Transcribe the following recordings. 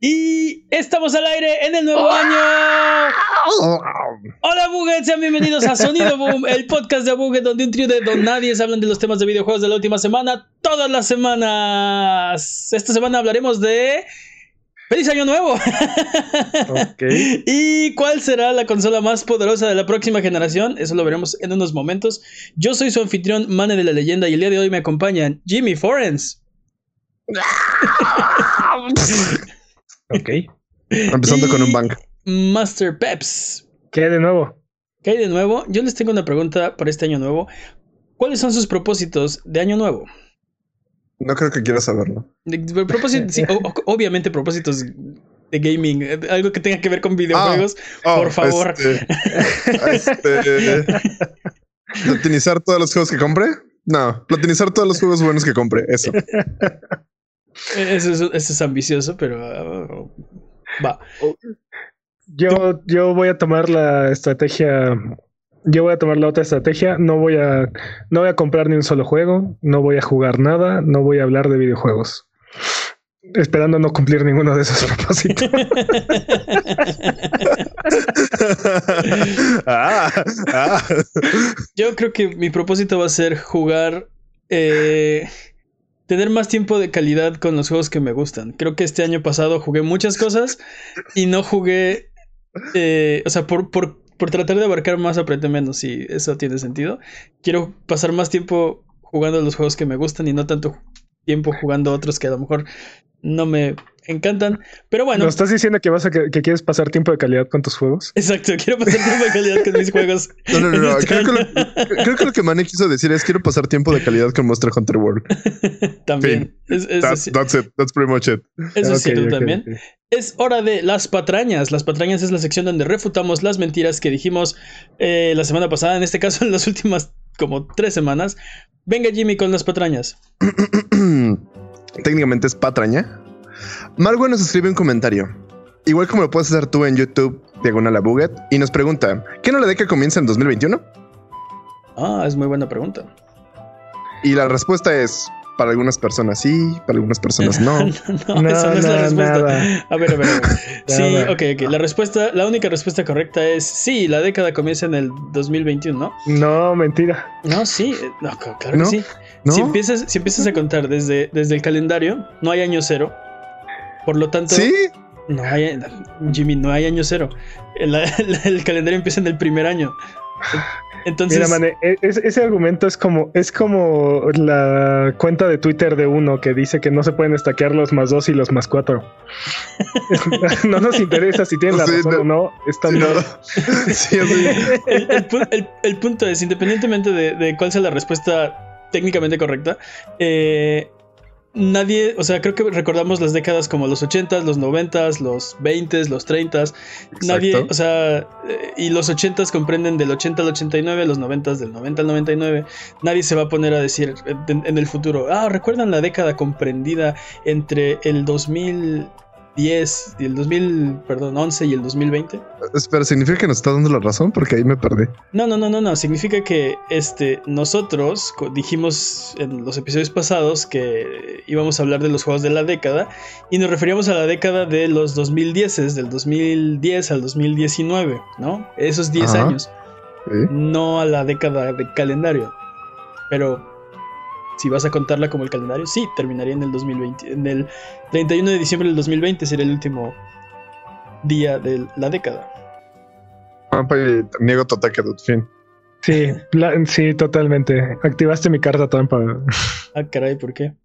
Y estamos al aire en el nuevo año. Hola Buget, sean bienvenidos a Sonido Boom, el podcast de Buget donde un trío de don nadie hablan de los temas de videojuegos de la última semana, todas las semanas. Esta semana hablaremos de ¡Feliz Año Nuevo! Okay. ¿Y cuál será la consola más poderosa de la próxima generación? Eso lo veremos en unos momentos. Yo soy su anfitrión, Mane de la Leyenda, y el día de hoy me acompañan Jimmy Forens. Ok. Empezando con un bank. Master Peps. ¿Qué hay de nuevo? ¿Qué hay de nuevo? Yo les tengo una pregunta para este año nuevo. ¿Cuáles son sus propósitos de año nuevo? No creo que quieras saberlo. obviamente propósitos de gaming, eh, algo que tenga que ver con videojuegos, ah, oh, por favor. Este, este todos los juegos que compre? No, platinizar todos los juegos buenos que compre, eso. Eso es, ambicioso, pero uh, va. Yo, yo voy a tomar la estrategia. Yo voy a tomar la otra estrategia. No voy a, no voy a comprar ni un solo juego. No voy a jugar nada. No voy a hablar de videojuegos. Esperando no cumplir ninguno de esos propósitos. Ah, ah. Yo creo que mi propósito va a ser jugar. Eh, tener más tiempo de calidad con los juegos que me gustan. Creo que este año pasado jugué muchas cosas y no jugué, eh, o sea, por, por, por tratar de abarcar más aprende menos, si eso tiene sentido. Quiero pasar más tiempo jugando los juegos que me gustan y no tanto tiempo jugando otros que a lo mejor no me encantan. Pero bueno. ¿No estás diciendo que vas a que, quieres pasar tiempo de calidad con tus juegos? Exacto, quiero pasar tiempo de calidad con mis juegos. No, no, no. Este creo, que lo, que Mane quiso decir es quiero pasar tiempo de calidad con Monster Hunter World. también. that's, it. That's pretty much it. Eso es cierto también. Es hora de las patrañas. Las patrañas es la sección donde refutamos las mentiras que dijimos eh, la semana pasada, en este caso en las últimas como tres semanas. Venga Jimmy con las patrañas. Técnicamente es patraña. Margo nos escribe un comentario. Igual como lo puedes hacer tú en YouTube, diagonal a Buget, y nos pregunta: ¿Qué no le que comienza en 2021? Ah, es muy buena pregunta. Y la respuesta es: para algunas personas sí, para algunas personas no. no, esa no es la respuesta. A ver, a ver. sí, ok, ok. La respuesta, la única respuesta correcta es sí, la década comienza en el 2021, ¿no? No, mentira. No, sí, no, claro que sí. Si, empiezas, si empiezas a contar desde, desde el calendario, no hay año cero. Por lo tanto. Sí. No hay, Jimmy, no hay año cero. el calendario empieza en el primer año. Entonces, Mira, man, e, ese argumento es como, es como la cuenta de Twitter de uno que dice que no se pueden estaquear los más dos y los más cuatro. no nos interesa si tienen la razón o no. Están el, punto es, independientemente de, de cuál sea la respuesta técnicamente correcta, eh, nadie, o sea, creo que recordamos las décadas como los 80s, los 90s, los 20s, los 30s. Nadie, o sea, eh, y los 80s comprenden del 80 al 89, los 90s del 90 al 99. Nadie se va a poner a decir en, en el futuro, ah, ¿recuerdan la década comprendida entre el 2000 10 y el 2000, perdón, 11 y el 2020. Espera, ¿significa que nos está dando la razón? Porque ahí me perdí. No, no, no, no, no. Significa que este, nosotros dijimos en los episodios pasados que íbamos a hablar de los juegos de la década y nos referíamos a la década de los 2010, del 2010 al 2019, ¿no? Esos 10 años. No a la década de calendario. Pero si vas a contarla como el calendario, sí, terminaría en el 2020. En el 31 de diciembre del 2020 sería el último día de la década. niego tu fin. Sí, sí, totalmente. Activaste mi carta trampa. Ah, caray, ¿por qué?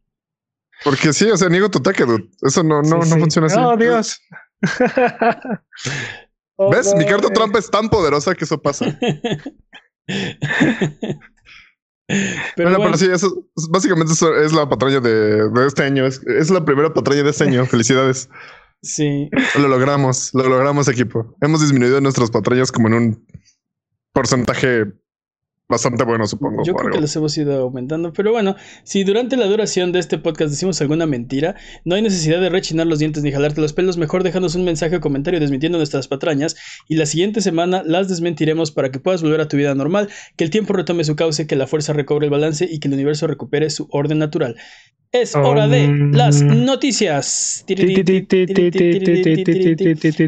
Porque sí, o sea, niego tu ataque, Eso no, no, no funciona así. Oh, Dios. ¿Ves? mi carta trampa es tan poderosa que eso pasa. Pero bueno, sí, eso, básicamente eso es la patraña de, este año. Es, la primera patraña de este año. Felicidades. Sí. Lo logramos, lo logramos, equipo. Hemos disminuido nuestras patrañas como en un porcentaje bastante bueno, supongo. Yo creo que los hemos ido aumentando. Pero bueno, si durante la duración de este podcast decimos alguna mentira, no hay necesidad de rechinar los dientes ni jalarte los pelos. Mejor déjanos un mensaje o comentario desmintiendo nuestras patrañas. Y la siguiente semana las desmentiremos para que puedas volver a tu vida normal, que el tiempo retome su cauce, que la fuerza recobre el balance y que el universo recupere su orden natural. Es hora de las noticias.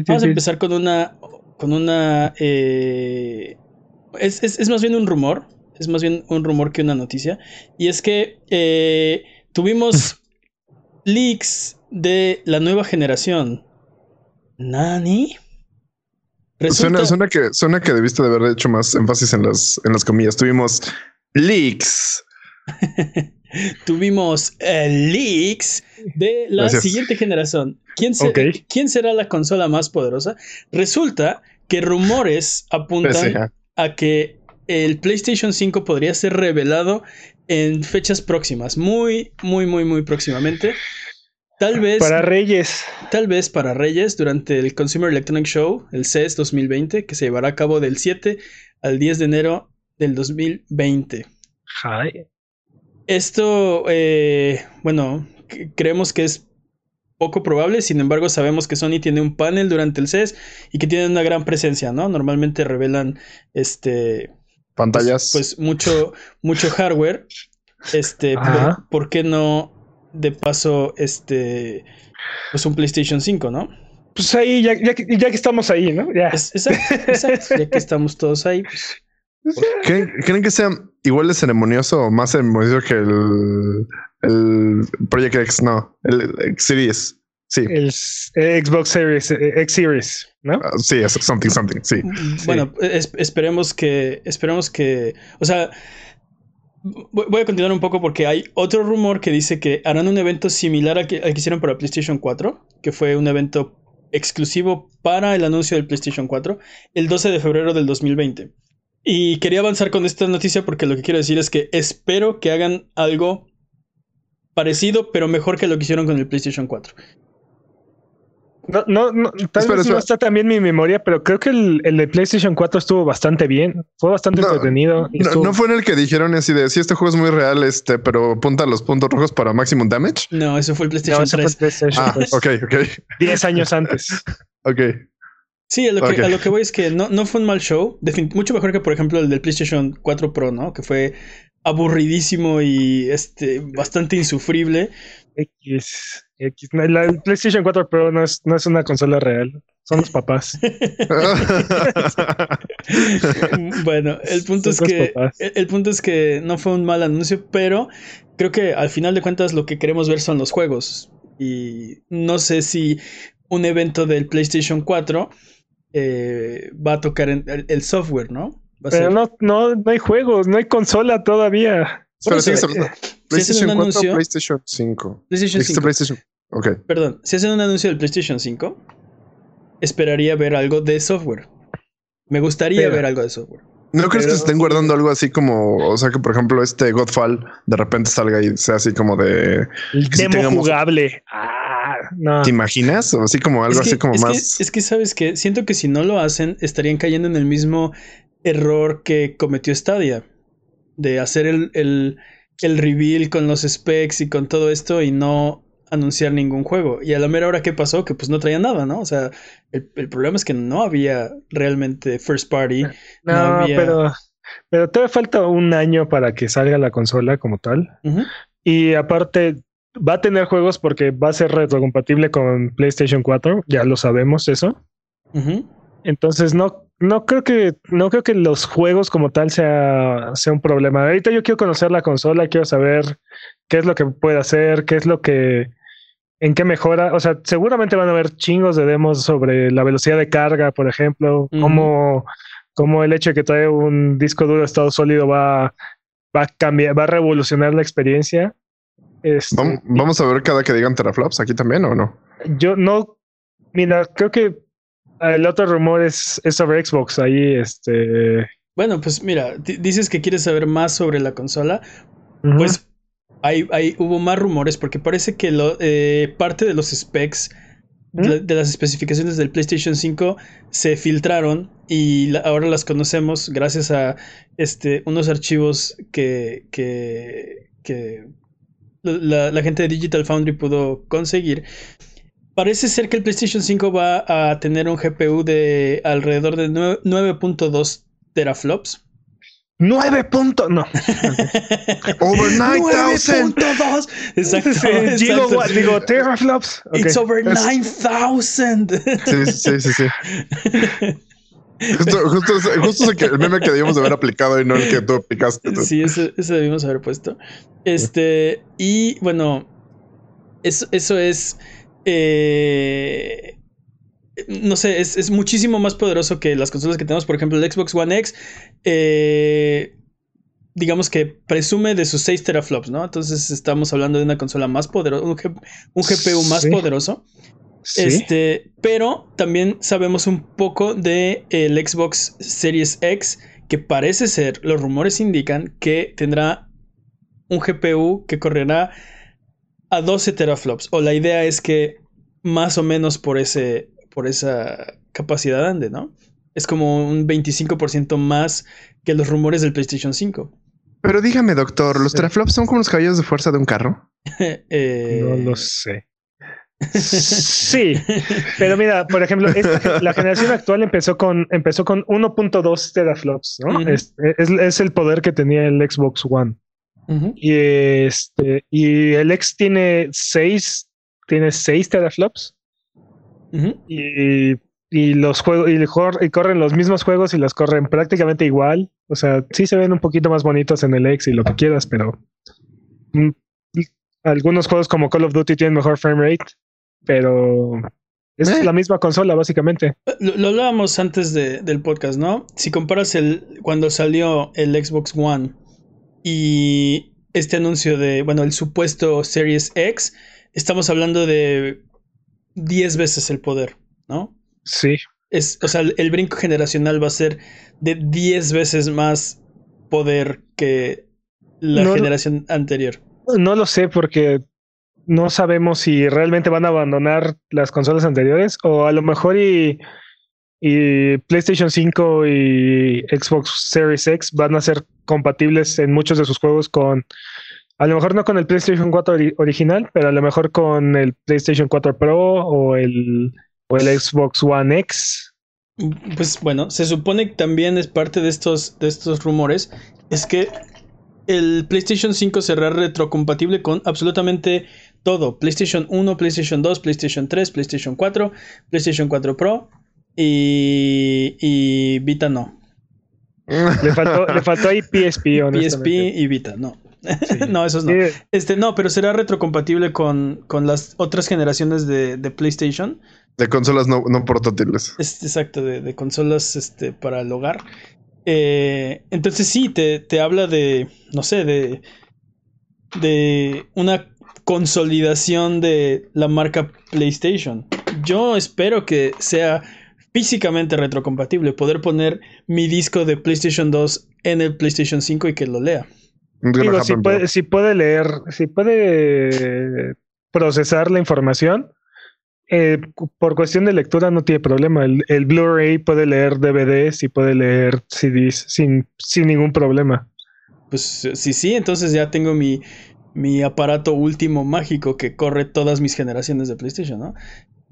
Vamos a empezar con una. Con una. Eh, es, es, es, más bien un rumor. Es más bien un rumor que una noticia. Y es que eh, tuvimos leaks de la nueva generación. ¿Nani? Resulta... Suena, que, suena que debiste de haber hecho más énfasis en las, en las comillas. Tuvimos leaks. Tuvimos eh, leaks de la siguiente generación. ¿Quién, ¿Quién, será la consola más poderosa? Resulta que rumores apuntan a que el PlayStation 5 podría ser revelado en fechas próximas, muy, muy, muy, muy próximamente. Tal vez. Para Reyes. Tal vez para Reyes durante el Consumer Electronic Show, el CES 2020, que se llevará a cabo del 7 al 10 de enero del 2020. Esto, eh, bueno, creemos que es poco probable, sin embargo sabemos que Sony tiene un panel durante el CES y que tiene una gran presencia, ¿no? Normalmente revelan este pantallas, pues, pues mucho mucho hardware. Este, por, qué no de paso este pues un PlayStation 5, ¿no? Pues ahí ya, ya, ya que estamos ahí, ¿no? Ya. exacto, ya que estamos todos ahí, pues ¿Creen, que sea igual de ceremonioso o más ceremonioso que el, el Project X? No, el X Series. Sí. El Xbox Series, eh, X Series, ¿no? Uh, sí, es something, something, sí. Bueno, esperemos que, esperemos que, o sea, voy a continuar un poco porque hay otro rumor que dice que harán un evento similar al que, al que hicieron para PlayStation 4, que fue un evento exclusivo para el anuncio del PlayStation 4, el 12 de febrero del 2020. Y quería avanzar con esta noticia porque lo que quiero decir es que espero que hagan algo parecido, pero mejor que lo que hicieron con el PlayStation 4. No, no, no tal vez no está también mi memoria, pero creo que el, de PlayStation 4 estuvo bastante bien, fue bastante entretenido. No, fue en el que dijeron así de si este juego es muy real, este, pero apunta los puntos rojos para maximum damage. No, eso fue el PlayStation 3. ah, ok, ok. 10 años antes. ok. Sí, a lo, que, a lo que voy es que no, no fue un mal show. mucho mejor que, por ejemplo, el del PlayStation 4 Pro, ¿no? Que fue aburridísimo y este bastante insufrible. X, X. La PlayStation 4 Pro no es, no es una consola real. Son los papás. bueno, el punto es que el punto es que no fue un mal anuncio, pero creo que al final de cuentas lo que queremos ver son los juegos. Y no sé si un evento del PlayStation 4 eh, va a tocar en el, software, ¿no? Pero no, no, no hay juegos, no hay consola todavía. Pero sí, PlayStation 4 PlayStation 5. PlayStation 5. PlayStation. Okay. Perdón, si hacen un anuncio del PlayStation 5, esperaría ver algo de software. Me gustaría ver algo de software. ¿No crees que se estén guardando algo así como, o sea, que por ejemplo este Godfall de repente salga y sea así como de... demo jugable. ¿Te imaginas? O así como algo así como más. es que sabes que siento que si no lo hacen, estarían cayendo en el mismo error que cometió Stadia. De hacer el, el, el reveal con los specs y con todo esto y no anunciar ningún juego. Y a la mera hora que pasó, que pues no traía nada, ¿no? O sea, el, problema es que no había realmente first party. No, pero, pero todavía falta un año para que salga la consola como tal. Y aparte, va a tener juegos porque va a ser retrocompatible con PlayStation 4, ya lo sabemos eso. Entonces no, no creo que, no creo que los juegos como tal sea, sea un problema. Ahorita yo quiero conocer la consola, quiero saber qué es lo que puede hacer, qué es lo que, en qué mejora. O sea, seguramente van a haber chingos de demos sobre la velocidad de carga, por ejemplo, como, como el hecho de que trae un disco duro de estado sólido va, va a cambiar, va a revolucionar la experiencia. Este, vamos a ver cada que digan teraflops aquí también o no. Yo no, mira, creo que el otro rumor es, sobre Xbox ahí, este. Bueno, pues mira, dices que quieres saber más sobre la consola. Pues hay, hay, hubo más rumores porque parece que lo, eh, parte de los specs de, las especificaciones del PlayStation 5 se filtraron y ahora las conocemos gracias a este, unos archivos que, que, que la, la, gente de Digital Foundry pudo conseguir. Parece ser que el PlayStation 5 va a tener un GPU de alrededor de 9.2 teraflops. 9 puntos, no. over 9000. 9.2. Exacto. Sí, digo, digo, teraflops. Okay. It's over 9000. Sí, sí, sí, sí. Justo, justo, justo el meme que debíamos haber aplicado y no el que tú picaste. Sí, ese, ese debimos haber puesto. Este, y bueno, eso, eso es. Eh, no sé, es, es, muchísimo más poderoso que las consolas que tenemos. Por ejemplo, el Xbox One X. Eh, digamos que presume de sus 6 teraflops, ¿no? Entonces estamos hablando de una consola más poderosa, un, un GPU más sí. poderoso. Este, pero también sabemos un poco de el Xbox Series X que parece ser, los rumores indican que tendrá un GPU que correrá a 12 teraflops o la idea es que más o menos por ese por esa capacidad ande, ¿no? Es como un 25% más que los rumores del PlayStation 5. Pero dígame, doctor, ¿los teraflops son como los caballos de fuerza de un carro? eh... No lo sé. Sí, pero mira, por ejemplo, esta, la generación actual empezó con empezó con 1.2 teraflops, ¿no? Uh -huh. es, es, es, el poder que tenía el Xbox One. Uh -huh. Y este y el X tiene 6 tiene 6 teraflops. Uh -huh. y, y, los juegos y, y, corren los mismos juegos y los corren prácticamente igual. O sea, sí se ven un poquito más bonitos en el X y lo que quieras, pero mm, algunos juegos como Call of Duty tienen mejor frame rate pero es eh. la misma consola, básicamente. Lo, lo hablábamos antes de, del podcast, ¿no? Si comparas el cuando salió el Xbox One y este anuncio de, bueno, el supuesto Series X, estamos hablando de 10 veces el poder, ¿no? Sí. Es, o sea, el, el brinco generacional va a ser de 10 veces más poder que la no, generación anterior. No lo sé porque no sabemos si realmente van a abandonar las consolas anteriores o a lo mejor y, y, PlayStation 5 y Xbox Series X van a ser compatibles en muchos de sus juegos con, a lo mejor no con el PlayStation 4 ori original, pero a lo mejor con el PlayStation 4 Pro o el, o el Xbox One X. Pues bueno, se supone que también es parte de estos, de estos rumores, es que el PlayStation 5 será retrocompatible con absolutamente todo. PlayStation 1, PlayStation 2, PlayStation 3, PlayStation 4, PlayStation 4 Pro y, y Vita no. Le faltó, le faltó ahí PSP, PSP y Vita, no. Sí. no, esos no. Este, no, pero será retrocompatible con, con las otras generaciones de, de PlayStation. De consolas no, no portátiles. Es, exacto, de, de, consolas este, para el hogar. Eh, entonces sí, te, te habla de, no sé, de, de una consolidación de la marca PlayStation. Yo espero que sea físicamente retrocompatible, poder poner mi disco de PlayStation 2 en el PlayStation 5 y que lo lea. Digo, si puede, si puede leer, si puede procesar la información, eh, por cuestión de lectura no tiene problema. El, el Blu-ray puede leer DVDs y puede leer CDs sin, sin ningún problema. Pues sí, sí, entonces ya tengo mi, mi aparato último mágico que corre todas mis generaciones de PlayStation, ¿no?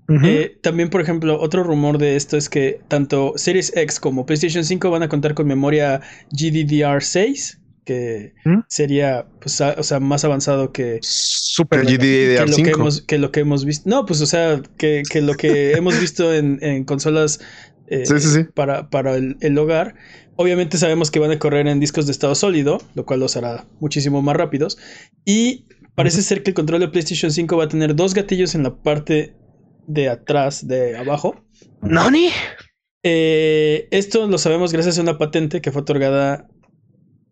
Uh -huh. eh, también, por ejemplo, otro rumor de esto es que tanto Series X como PlayStation 5 van a contar con memoria GDDR6, que ¿Mm? Sería, pues, a, o sea, más avanzado que, Super que, GDDR5. que, lo que, hemos, que lo que hemos visto. No, pues, o sea, que, que lo que hemos visto en, en consolas eh, sí, sí, sí. para, para el, el hogar. Obviamente sabemos que van a correr en discos de estado sólido, lo cual los hará muchísimo más rápidos. Y parece ser que el control de PlayStation 5 va a tener dos gatillos en la parte de atrás, de abajo. ¿Nani? Eh, esto lo sabemos gracias a una patente que fue otorgada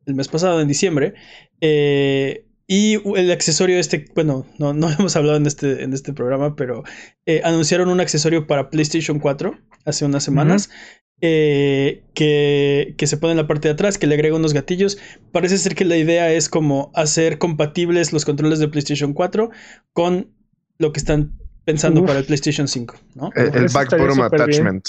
el mes pasado, en diciembre. Eh, y el accesorio este, bueno, no, no hemos hablado en este, en este programa, pero eh, anunciaron un accesorio para PlayStation 4 hace unas semanas. Uh -huh. Eh, que, que, se pone en la parte de atrás, que le agrega unos gatillos. Parece ser que la idea es como hacer compatibles los controles de PlayStation 4 con lo que están pensando Uf. para el PlayStation 5. ¿no? El, el back bottom attachment.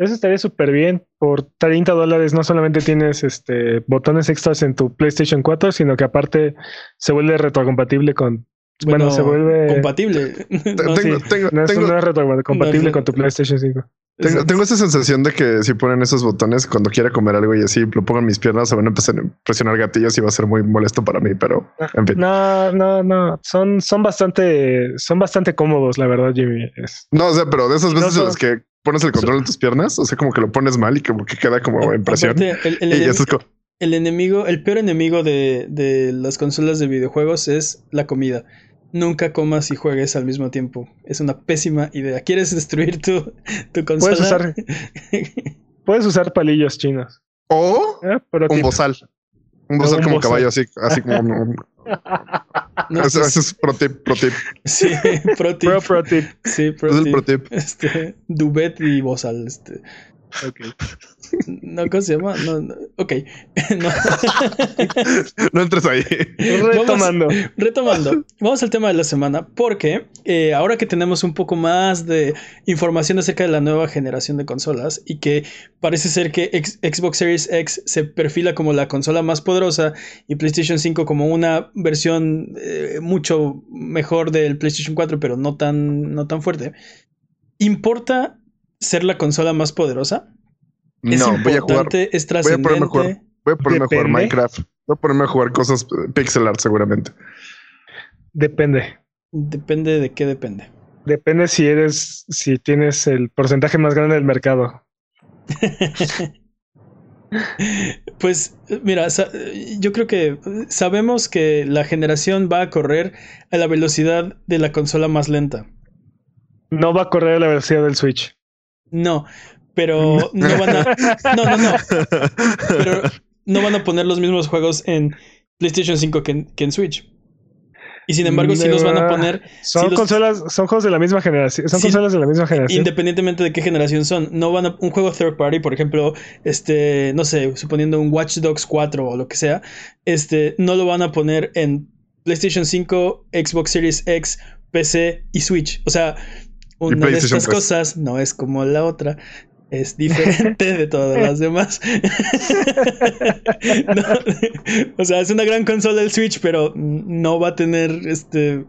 Eso estaría súper bien. Por 30 dólares no solamente tienes este botones extras en tu PlayStation 4, sino que aparte se vuelve retrocompatible con. Bueno, se vuelve. Compatible. tengo, tengo, no, es, tengo, no es retrocompatible No, con tu PlayStation 5. tengo, tengo esa sensación de que si ponen esos botones cuando quiera comer algo y así lo pongan mis piernas, se van a empezar a presionar gatillos y va a ser muy molesto para mí, pero en fin. No, no, no. Son, son bastante, son bastante cómodos, la verdad, Jimmy. Es- No, o sea, pero de esas No veces en son- las que pones el control en tus piernas, o sea, como que lo pones mal y como que queda como en presión. El, el Y enemi- eso es como, el enemigo, el peor enemigo de, de las consolas de videojuegos es la comida. Nunca comas y juegues al mismo tiempo. Es una pésima idea. ¿Quieres destruir tu, tu consola? Puedes usar, puedes usar palillos chinos. o ¿eh? Un tipo- bozal. Un bozal un como bozal. caballo, así, así como un- un- No, Ese ese es pro tip, pro tip. sí, pro tip. Pro, pro tip. Sí, pro Es el tip. pro tip. Este, Dubet y Bozal. Este. No, ¿cómo se llama? No, no, Ok. No. No entres ahí. Retomando. Retomando, vamos al tema de la semana porque eh, ahora que tenemos un poco más de información acerca de la nueva generación de consolas y que parece ser que X- Xbox Series X se perfila como la consola más poderosa y PlayStation 5 como una versión eh, mucho mejor del PlayStation 4 pero no tan, no tan fuerte, ¿importa ser la consola más poderosa? ¿Es No, voy a jugar. ¿Es voy a ponerme a trascendente? jugar. Voy a ponerme a jugar. Minecraft. Voy a ponerme a jugar cosas eh, pixel art seguramente. Depende. Depende de qué depende. Depende si eres, si tienes el porcentaje más grande del mercado. Pues mira, yo creo que sabemos que la generación va a correr a la velocidad de la consola más lenta. No va a correr a la velocidad del Switch. No, pero no van a No, no, no, pero no van a poner los mismos juegos en PlayStation 5 que en, que en Switch. Y sin embargo, sí los van a poner Son Sí, los- consolas, son juegos de la misma generación. Son Sí, consolas de la misma generación. independientemente de qué generación son. No van a un juego third party, por ejemplo, este, no sé, suponiendo un Watch Dogs 4 o lo que sea, este, no lo van a poner en PlayStation 5, Xbox Series X, PC y Switch. O sea, una de estas cosas no es como la otra. Es diferente de todas las demás. No, o sea, es una gran consola el Switch, pero no va a tener este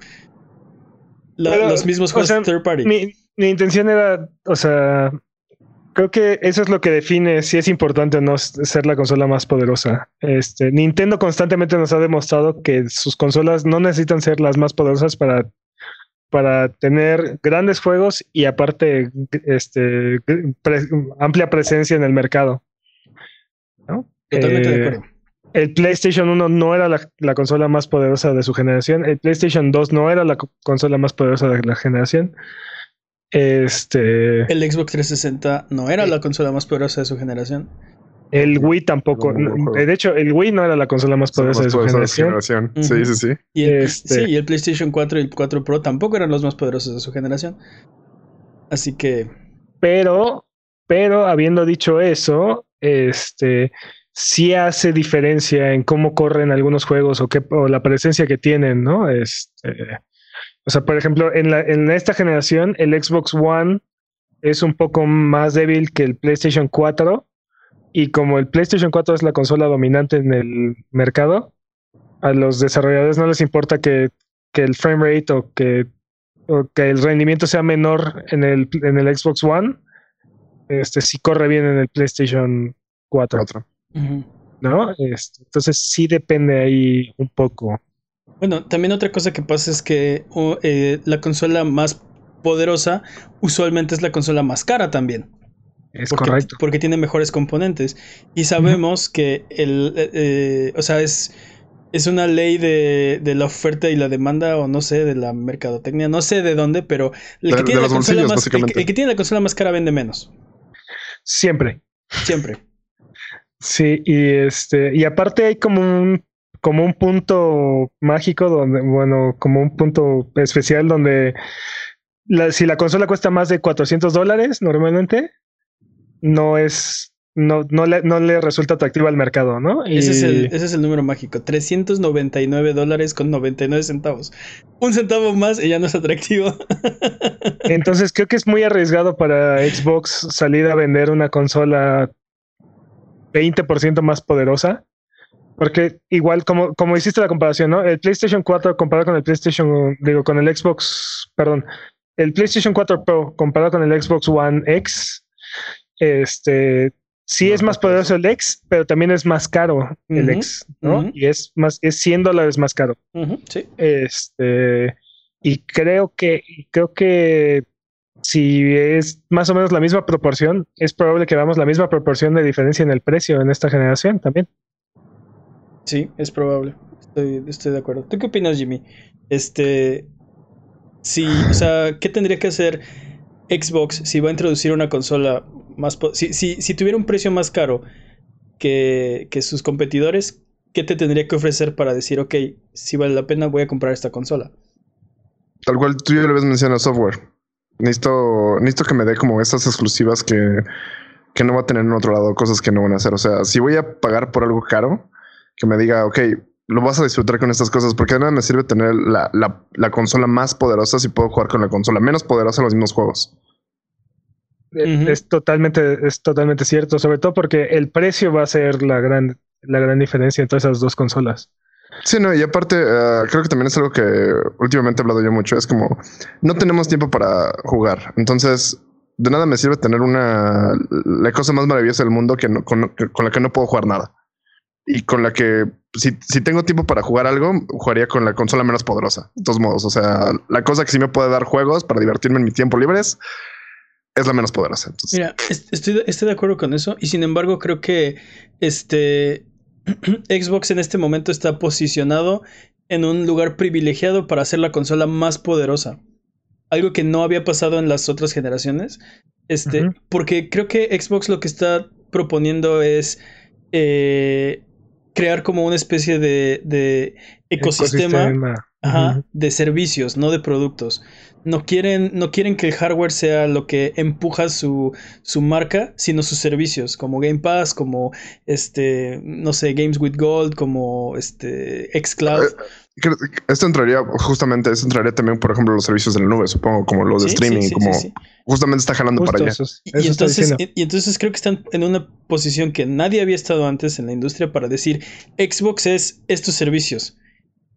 la- Pero, los mismos o juegos sea, third party. Mi, mi intención era, o sea, creo que eso es lo que define si es importante o no ser la consola más poderosa. Este, Nintendo constantemente nos ha demostrado que sus consolas no necesitan ser las más poderosas para, para tener grandes juegos y aparte este, pre- amplia presencia en el mercado. ¿no? Totalmente de Eh, acuerdo. el PlayStation 1 no era la, la consola más poderosa de su generación. El PlayStation 2 no era la co- consola más poderosa de la generación. Este. El Xbox 360 no era la consola más poderosa de su generación. El Wii tampoco. No. De hecho, el Wii no era la consola más poderosa de su de generación. Sí, sí, sí. Y el, Este- sí, y el PlayStation 4 y el 4 Pro tampoco eran los más poderosos de su generación. Así que Pero, pero habiendo dicho eso, este sí hace diferencia en cómo corren algunos juegos o, qué, o la presencia que tienen, ¿no? Este, o sea, por ejemplo, en, la, en esta generación, el Xbox One es un poco más débil que el PlayStation 4. Y como el PlayStation 4 es la consola dominante en el mercado, a los desarrolladores no les importa que, que el frame rate o que, o que el rendimiento sea menor en el, en el Xbox One. Este sí corre bien en el PlayStation 4, Otro. ujú. ¿no? Este, entonces sí depende ahí un poco. bueno, también otra cosa que pasa es que eh, la consola más poderosa usualmente es la consola más cara también. Es porque, correcto. porque tiene mejores componentes. Y sabemos que el, eh, eh, o sea, es, es una ley de, de la oferta y la demanda, o no sé, de la mercadotecnia, no sé de dónde, pero el, De- que, tiene la consola más, el que tiene la consola más cara vende menos. Siempre. Siempre. Sí, y este, y aparte hay como un, como un punto mágico donde, bueno, como un punto especial donde la- si la consola cuesta más de 400 dólares normalmente, no es, no, no, le, no le resulta atractivo al mercado, ¿no? Y... Ese, es el, ese es el número mágico, 399 dólares con 99 centavos. Un centavo más y ya no es atractivo. Entonces creo que es muy arriesgado para Xbox salir a vender una consola 20% más poderosa. Porque igual, como, como hiciste la comparación, ¿no? El PlayStation 4 comparado con el PlayStation, digo, con el Xbox, perdón, el PlayStation 4 Pro comparado con el Xbox One X, este, sí es más poderoso el X, pero también es más caro el X, ¿no? Y es más, es 100 dólares más caro. sí. Este, y creo que, creo que si es más o menos la misma proporción, es probable que veamos la misma proporción de diferencia en el precio en esta generación también. Sí, es probable. Estoy, estoy de acuerdo. ¿Tú qué opinas, Jimmy? Este, Sí, o sea, ¿qué tendría que hacer Xbox si va a introducir una consola más... Si, si, tuviera un precio más caro que, que, sus competidores, ¿qué te tendría que ofrecer para decir, ok, si vale la pena voy a comprar esta consola? Tal cual tú ya le habías mencionado software. Necesito, necesito que me dé como estas exclusivas que, que no va a tener en otro lado, cosas que no van a hacer. O sea, si voy a pagar por algo caro, que me diga, ok, lo vas a disfrutar con estas cosas, porque de nada me sirve tener la, la, consola más poderosa si puedo jugar con la consola menos poderosa en los mismos juegos. Es totalmente, es totalmente cierto, sobre todo porque el precio va a ser la gran, la gran diferencia entre esas dos consolas. Sí, no, y aparte, eh, creo que también es algo que últimamente he hablado yo mucho. Es como no tenemos tiempo para jugar. Entonces, de nada me sirve tener una la cosa más maravillosa del mundo que con, con, la que no puedo jugar nada y con la que si, si, tengo tiempo para jugar algo, jugaría con la consola menos poderosa. De todos modos, o sea, la cosa que sí me puede dar juegos para divertirme en mi tiempo libre es, la menos poderosa. Mira, estoy, estoy de acuerdo con eso y sin embargo creo que este Xbox en este momento está posicionado en un lugar privilegiado para hacer la consola más poderosa. Algo que no había pasado en las otras generaciones. Este, porque creo que Xbox lo que está proponiendo es eh, crear como una especie de, de ecosistema, de servicios, no de productos. No quieren, no quieren que el hardware sea lo que empuja su, su marca, sino sus servicios, como Game Pass, como este, no sé, Games with Gold, como este Xcloud. Eh, esto entraría, justamente, esto entraría también, por ejemplo, los servicios de la nube, supongo, como los de streaming, como justamente está jalando para allá. y, entonces, y, entonces creo que están en una posición que nadie había estado antes en la industria para decir Xbox es estos servicios.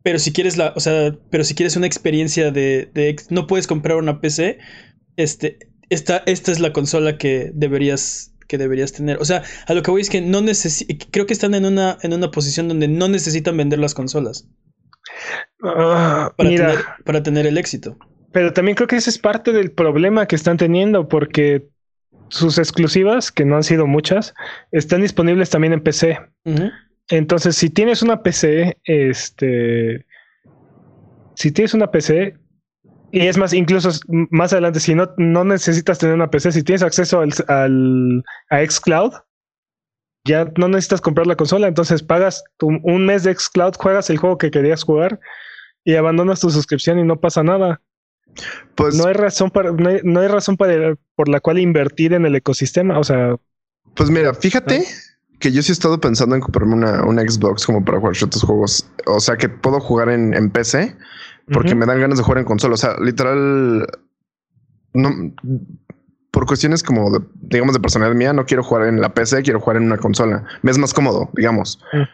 Pero si quieres la, o sea, pero si quieres una experiencia de, de no puedes comprar una PC, este, esta, esta es la consola que deberías, que deberías tener. O sea, a lo que voy es que no creo que están en una, en una posición donde no necesitan vender las consolas. Ah, para, tener, para tener el éxito. Pero también creo que ese es parte del problema que están teniendo, porque sus exclusivas, que no han sido muchas, están disponibles también en PC. Entonces, si tienes una PC, este, si tienes una PC, y es más, incluso más adelante, si no, no necesitas tener una PC, si tienes acceso al, al a xCloud, ya no necesitas comprar la consola, entonces pagas un mes de xCloud, juegas el juego que querías jugar y abandonas tu suscripción y no pasa nada. Pues no hay razón para, no hay, razón para, por la cual invertir en el ecosistema. O sea, pues mira, fíjate que yo sí he estado pensando en comprarme una, una Xbox como para jugar ciertos juegos. O sea, que puedo jugar en, en PC porque me dan ganas de jugar en consola. O sea, literal, no, por cuestiones como, de, digamos, de personalidad mía, no quiero jugar en la PC, quiero jugar en una consola. Me es más cómodo, digamos. Mm.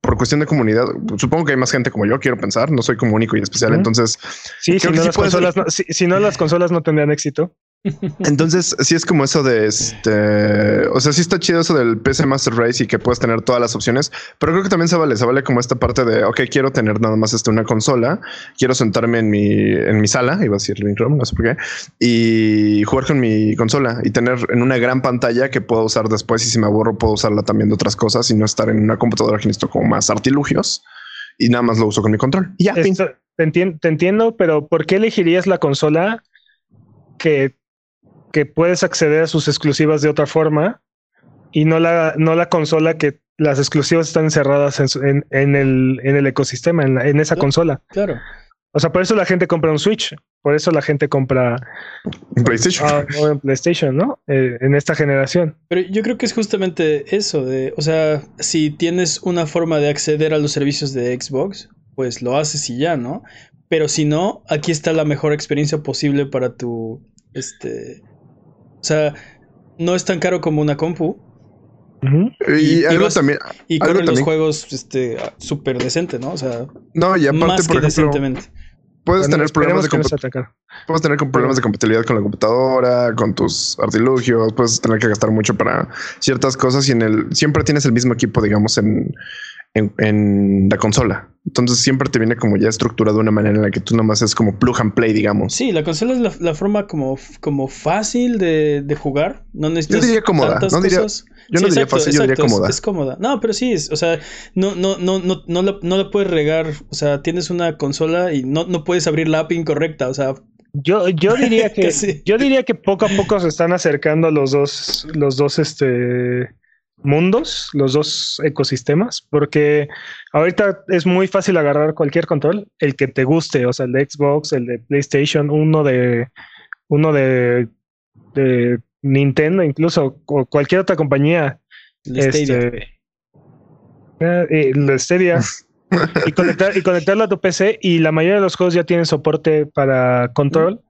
Por cuestión de comunidad, supongo que hay más gente como yo, quiero pensar, no soy como único y especial, entonces... Sí, si no, las consolas si no, las consolas no tendrían éxito. Entonces, sí es como eso de este. O sea, sí está chido eso del PC Master Race y que puedes tener todas las opciones, pero creo que también se vale, se vale como esta parte de ok, quiero tener nada más este, una consola, quiero sentarme en mi, en mi sala, iba a decir living room, no sé por qué, y jugar con mi consola y tener en una gran pantalla que puedo usar después. Y si me aburro, puedo usarla también de otras cosas y no estar en una computadora que necesito como más artilugios y nada más lo uso con mi control. Ya, te, te entiendo, pero ¿por qué elegirías la consola que que puedes acceder a sus exclusivas de otra forma y no la, no la consola que las exclusivas están encerradas en, en, el, en el ecosistema, en, en esa consola. Claro. O sea, por eso la gente compra un Switch. por eso la gente compra En PlayStation. ah, no en PlayStation, ¿no? Eh, en esta generación. Pero yo creo que es justamente eso de, o sea, si tienes una forma de acceder a los servicios de Xbox, pues lo haces y ya, ¿no? Pero si no, aquí está la mejor experiencia posible para tu, este, o sea, no es tan caro como una compu y, y algo vas- también. y Algo corren los juegos, este, súper decente, ¿no? O sea, No, y aparte, más por que ejemplo, decentemente. puedes Bueno, tener problemas de puedes tener con problemas de compatibilidad con la computadora, con tus artilugios, puedes tener que gastar mucho para ciertas cosas y en el siempre tienes el mismo equipo, digamos, en, en, en la consola. Entonces siempre te viene como ya estructurado de una manera en la que tú nomás es como plug and play, digamos. Sí, la consola es la, la forma como, como fácil de, de jugar. No necesitas diría cómoda, no diría- cosas. Yo no diría exacto, fácil, yo diría exacto, es- cómoda. Es, cómoda. No, pero sí, es, o sea, no, no, no, no, no, la, no la puedes regar. O sea, tienes una consola y no, no puedes abrir la app incorrecta. O sea, Yo, yo diría que Sí. yo diría que poco a poco se están acercando los dos, los dos este mundos, los dos ecosistemas, porque ahorita es muy fácil agarrar cualquier control, el que te guste, o sea, el de Xbox, el de PlayStation, uno de uno de, de Nintendo, incluso, o cualquier otra compañía. el Stadia. Este, eh, el Stadia. y, conectar, y conectarlo a tu PC y la mayoría de los juegos ya tienen soporte para control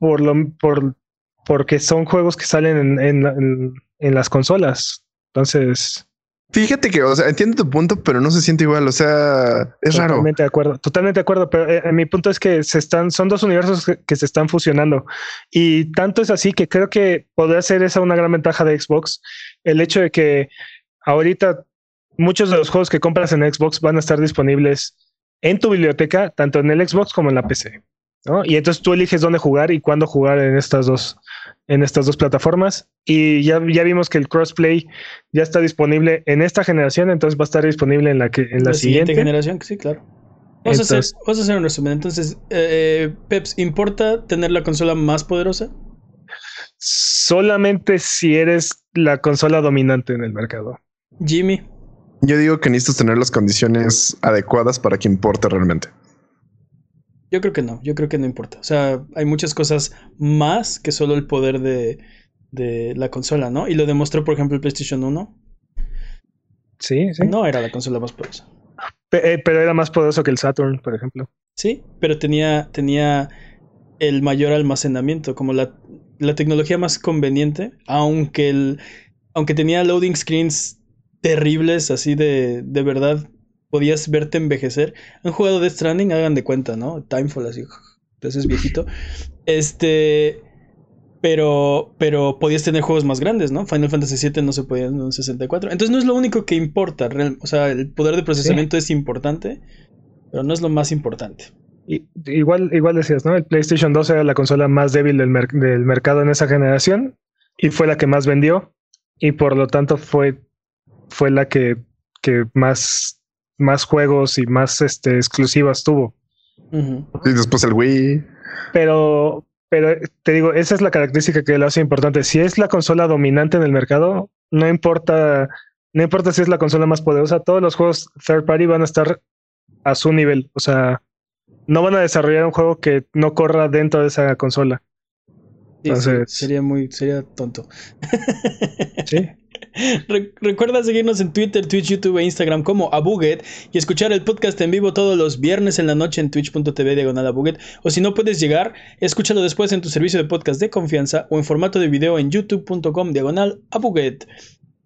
por lo por porque son juegos que salen en, en, la- en- en las consolas. Entonces, Fíjate que, o sea, entiendo tu punto, pero no se siente igual. O sea, es raro. totalmente de acuerdo, totalmente de acuerdo, pero eh, mi punto es que se están, son dos universos que, que se están fusionando. Y tanto es así que creo que podría ser esa una gran ventaja de Xbox, el hecho de que ahorita muchos de los juegos que compras en Xbox van a estar disponibles en tu biblioteca, tanto en el Xbox como en la PC. ¿no? Y entonces tú eliges dónde jugar y cuándo jugar en estas dos, en estas dos plataformas. Y ya, ya vimos que el crossplay ya está disponible en esta generación, entonces va a estar disponible en la que en la, la siguiente siguiente. generación, sí, claro. Vamos, a hacer, vamos a hacer un resumen. Entonces, eh, Peps, ¿importa tener la consola más poderosa? Solamente si eres la consola dominante en el mercado. Jimmy, Yo digo que necesitas tener las condiciones adecuadas para que importe realmente. Yo creo que no, yo creo que no importa. O sea, hay muchas cosas más que solo el poder de, de la consola, ¿no? Y lo demostró, por ejemplo, el PlayStation 1. Sí, sí. No era la consola más poderosa. Eh, pero era más poderoso que el Saturn, por ejemplo. Sí, pero tenía, tenía el mayor almacenamiento, como la, la tecnología más conveniente, aunque el, aunque tenía loading screens terribles, así de, de verdad, podías verte envejecer. Han jugado Death Stranding, hagan de cuenta, ¿no? Timefall, así, entonces viejito. Este, pero, pero podías tener juegos más grandes, ¿no? Final Fantasy VII no se podía en un 64. Entonces no es lo único que importa, real- o sea, el poder de procesamiento es importante, pero no es lo más importante. Y, igual, igual decías, ¿no? El PlayStation 2 era la consola más débil del, mer- del mercado en esa generación y fue la que más vendió y por lo tanto fue, fue la que, que más, más juegos y más este, exclusivas tuvo. Y después el Wii. Pero, pero te digo, esa es la característica que lo hace importante. Si es la consola dominante en el mercado, no importa, no importa si es la consola más poderosa, todos los juegos third party van a estar a su nivel. O sea, no van a desarrollar un juego que no corra dentro de esa consola. Sí, sí, Entonces- sería muy, sería tonto. Sí. Re- recuerda seguirnos en Twitter, Twitch, YouTube e Instagram como Abuget y escuchar el podcast en vivo todos los viernes en la noche en twitch.tv diagonal Abuget. O si no puedes llegar, escúchalo después en tu servicio de podcast de confianza o en formato de video en youtube.com diagonal Abuget.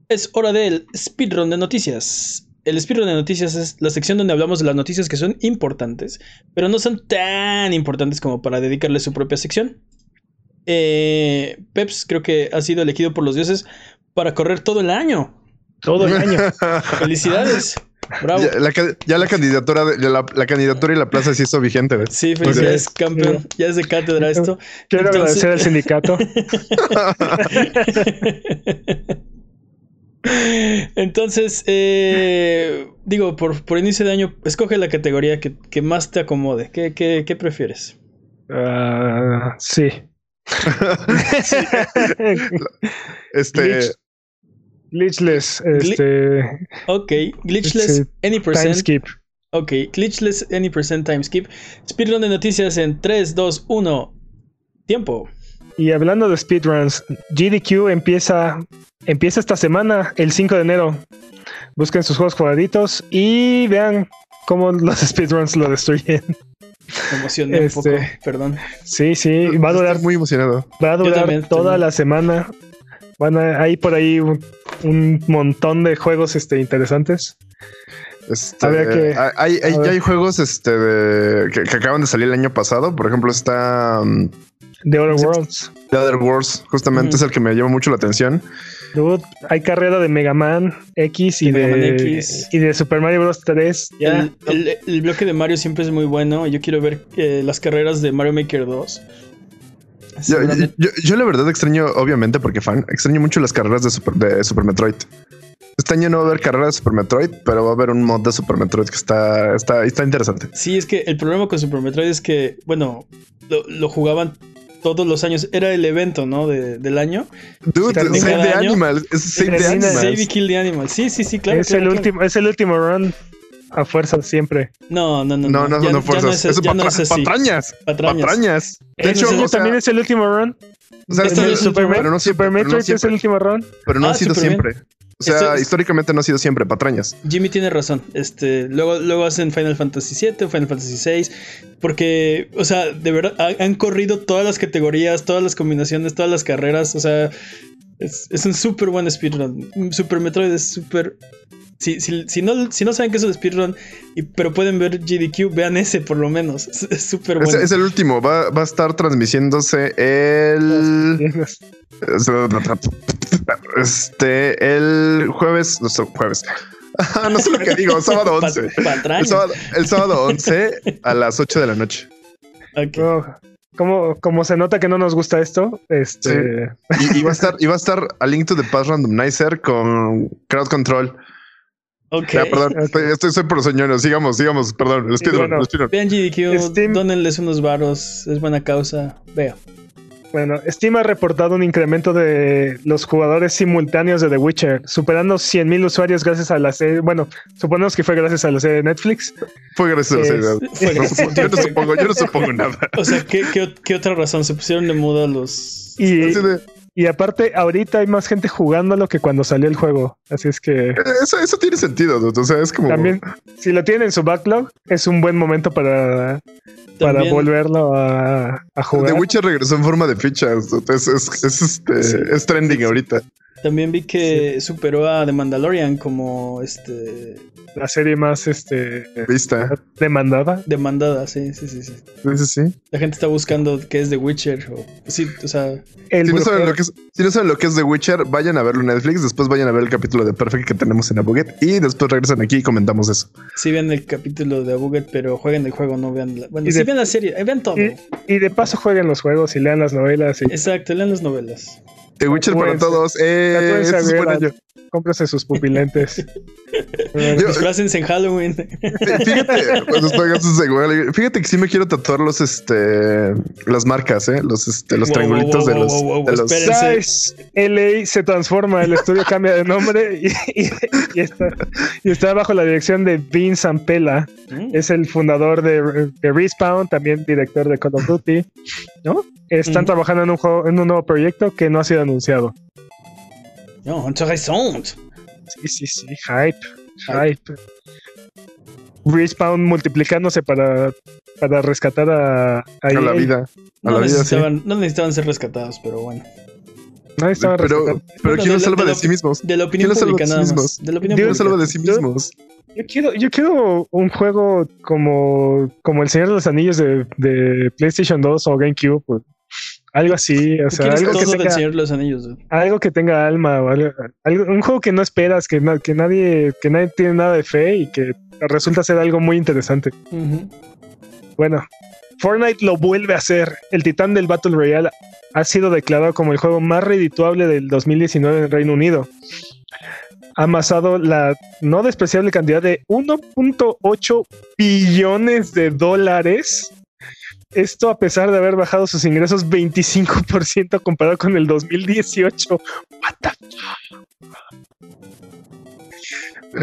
Es hora del speedrun de noticias. El speedrun de noticias es la sección donde hablamos de las noticias que son importantes, pero no son tan importantes como para dedicarle su propia sección. Eh, Peps creo que ha sido elegido por los dioses para correr todo el año. Todo el año. Felicidades. Bravo. Ya la, ca- ya la candidatura de, la, la candidatura y la plaza sí hizo vigente. ¿ves? Sí, felicidades, campeón. Ya es de cátedra esto. Quiero Entonces- agradecer al sindicato. Entonces, eh, digo, por, por inicio de año, escoge la categoría que, que más te acomode. ¿Qué, qué, qué prefieres? Ah, sí. Este, Glitch. Glitchless. Este. Ok, glitchless, any Time percent, skip. Ok, glitchless any percent time skip. Speedrun de noticias en 3, 2, 1. Tiempo. Y hablando de speedruns, GDQ empieza, empieza esta semana, el 5 de enero. Busquen sus juegos favoritos y vean cómo los speedruns lo destruyen. Me emocioné Este, un poco, perdón. Sí, sí, va a durar, Estoy muy emocionado. va a durar también, toda también. la semana. Van a, hay por ahí un, un montón de juegos este, interesantes. Este, que- hay, hay- ya juegos este, de- que, que acaban de salir el año pasado. Por ejemplo, está um, The Other. Worlds. The Other Wars. Justamente es el que me llama mucho la atención. Dude, hay carrera de Mega Man X y De de, Mega Man X. y de Super Mario Bros. 3. Ya. El, el- el bloque de Mario siempre es muy bueno. Yo quiero ver eh, las carreras de Mario Maker 2. Yo, yo- yo la verdad extraño, obviamente, porque fan, extraño mucho las carreras de Super, de Super Metroid. Este año no va a haber carrera de Super Metroid, pero va a haber un mod de Super Metroid que está, está, está interesante. Sí, es que el problema con Super Metroid es que, bueno, lo, lo jugaban todos los años. Era el evento, ¿no? De- del año. Dude, Save the año. Animals. Es Save the Animals. Save y Kill the Animal. Sí, sí, sí, claro. es, claro, el claro. último, es el último run a fuerza siempre. No, no, no. No, no, ya, no, ya fuerzas. es, Eso ya no es así. patrañas. Patrañas. Patrañas. De hecho, es el- o sea, también es el último run. o sea, este este- es el Super, pero no siempre, Super no Metroid es el último run. pero no Ah, ha sido súper bien. siempre. O sea, Esto es- históricamente no ha sido siempre patrañas. Jimmy tiene razón. Este, luego, luego hacen Final Fantasy VII, Final Fantasy VI, porque, o sea, de verdad ha- han corrido todas las categorías, todas las combinaciones, todas las carreras. O sea, es, es un súper buen speedrun. Super Metroid es súper. Si, si, si no, si no saben qué es un speedrun, y, pero pueden ver GDQ, vean ese por lo menos. Es súper bueno. es el último. Va, va a estar transmitiéndose el. Este, el jueves. No sé, jueves. no sé lo que digo, sábado 11. Pa- patrañas. El sábado, el sábado 11 a las 8 de la noche. Como, como se nota que no nos gusta esto, este Y, y va a estar, y va a estar a Link to the Past Randomizer con Crowd Control. Ok. Ya, perdón, ok. estoy, estoy, soy por señor. Sigamos, sigamos, perdón. El speedrun, bueno. el. Vean GDQ, Steam- dónenles unos varos, es buena causa. Vea. Bueno, Steam ha reportado un incremento de los jugadores simultáneos de The Witcher, superando 100.000 usuarios gracias a la serie. Bueno, suponemos que fue gracias a la serie de Netflix. Fue gracias a la Es-. Fue No supo- yo no supongo, yo no supongo nada. O sea, ¿qué, qué, qué otra razón? Se pusieron de moda los. Y, y aparte, ahorita hay más gente jugándolo que cuando salió el juego. Así es que eso, eso tiene sentido, dude. O sea, es como. también, si lo tienen en su backlog, es un buen momento para, para También- volverlo a, a The jugar. Witcher regresó en forma de fichas. dude. Es, es, es, este, Sí. es trending ahorita. También vi que superó a The Mandalorian como este La serie más este, Vista. demandada. demandada, sí, sí, sí, sí. Sí, sí, sí. La gente está buscando qué es The Witcher. O, sí, o sea, El Si no, saben lo que es, si no saben lo que es The Witcher, vayan a verlo en Netflix. Después vayan a ver el capítulo de Perfect que tenemos en Abuget. Y después regresan aquí y comentamos eso. sí vean el capítulo de Abuget, pero jueguen el juego, no vean la. Bueno, Y sí de- vean la serie, vean todo. y, y de paso jueguen los juegos y lean las novelas y Exacto, lean las novelas. The Witcher para todos. Eh, es cómprese sus pupilentes. Disfrácense en Halloween. Fí- Fíjate, güey, fíjate que sí me quiero tatuar los, este, las marcas, eh, los, este, los Wow, triangulitos wow, de los, wow, wow, de los- LA se transforma, el estudio cambia de nombre y, y- y está, y está bajo la dirección de Vince Ampela. Mm. Es el fundador de, de Respawn, también director de Call of Duty. ¿no? Están Ujú. trabajando en un juego, en un nuevo proyecto que no ha sido anunciado. No, intéressant. Sí, sí, sí, hype, hype. Respawn multiplicándose para, para rescatar a, a a la vida. A No la vida, sí. necesitaban, no necesitaban ser rescatados, pero bueno. No estaban Pero, rescatando. pero Bueno, ¿quién los salva de sí mismos? De la opinión ¿Quién los salva pública de sí nada más. mismos? De la opinión ¿Quién los salva de sí Yo- mismos? Yo quiero, yo quiero un juego como, como El Señor de los Anillos de, de PlayStation 2 o GameCube. Algo así. O sea, algo que, tenga, Señor los Anillos. algo que tenga alma. o algo- algo- un juego que no esperas, que, que, nadie, que nadie tiene nada de fe y que resulta ser algo muy interesante. Bueno, Fortnite lo vuelve a hacer. El titán del Battle Royale ha sido declarado como el juego más redituable del 2019 en Reino Unido. Ha amasado la no despreciable cantidad de 1.8 billones de dólares. Esto a pesar de haber bajado sus ingresos 25% comparado con el 2018. What the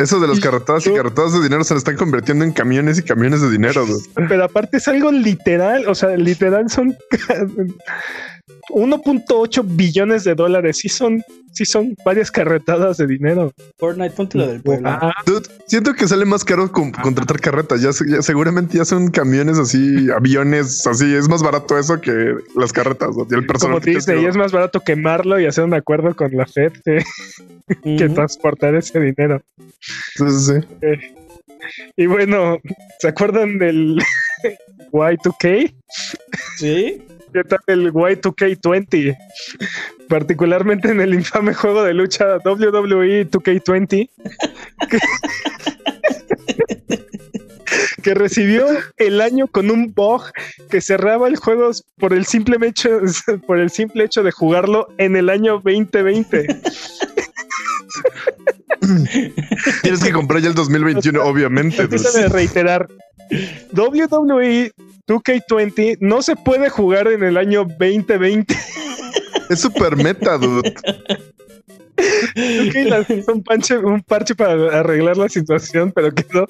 Eso de los carretadas y carretadas de dinero se lo están convirtiendo en camiones y camiones de dinero. Pero aparte es algo literal, o sea, literal son 1.8 billones de dólares. Sí son, sí son varias carretadas de dinero. Fortnite, ponte la del pueblo. Ah. siento que sale más caro contratar carretas. Ya, seguramente ya son camiones así, aviones así. Es más barato eso que las carretas. el Como dice, y es más barato quemarlo y hacer un acuerdo con la Fed que, transportar ese dinero. Sí, sí, eh, y bueno, ¿se acuerdan del Y2K? Sí. ¿Qué tal el Y2K20? Particularmente en el infame juego de lucha WWE 2K20. Que, recibió el año con un bug que cerraba el juego por el simple hecho, por el simple hecho de jugarlo en el año 2020. Tienes que comprar ya el 2021, obviamente. Déjame reiterar. WWE 2K20 no se puede jugar en el año 2020. Es super meta, dude. un, un parche para arreglar la situación, pero quedó,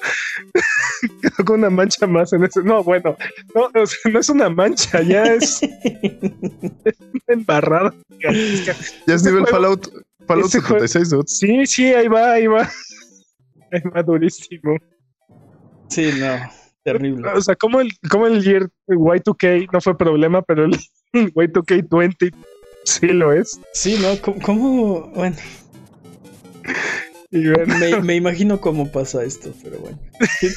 quedó con una mancha más en eso. No, bueno, no, no es una mancha, ya es, es embarrado. Ya es nivel Fallout, Fallout 76, dude. Sí, sí, ahí va, ahí va. Ahí va durísimo. Sí, no. Terrible. O sea, como el, como el Year Y2K no fue problema, pero el Y2K20 sí lo es. Sí, ¿no? ¿Cómo? Bueno. Me, imagino cómo pasa esto, pero bueno.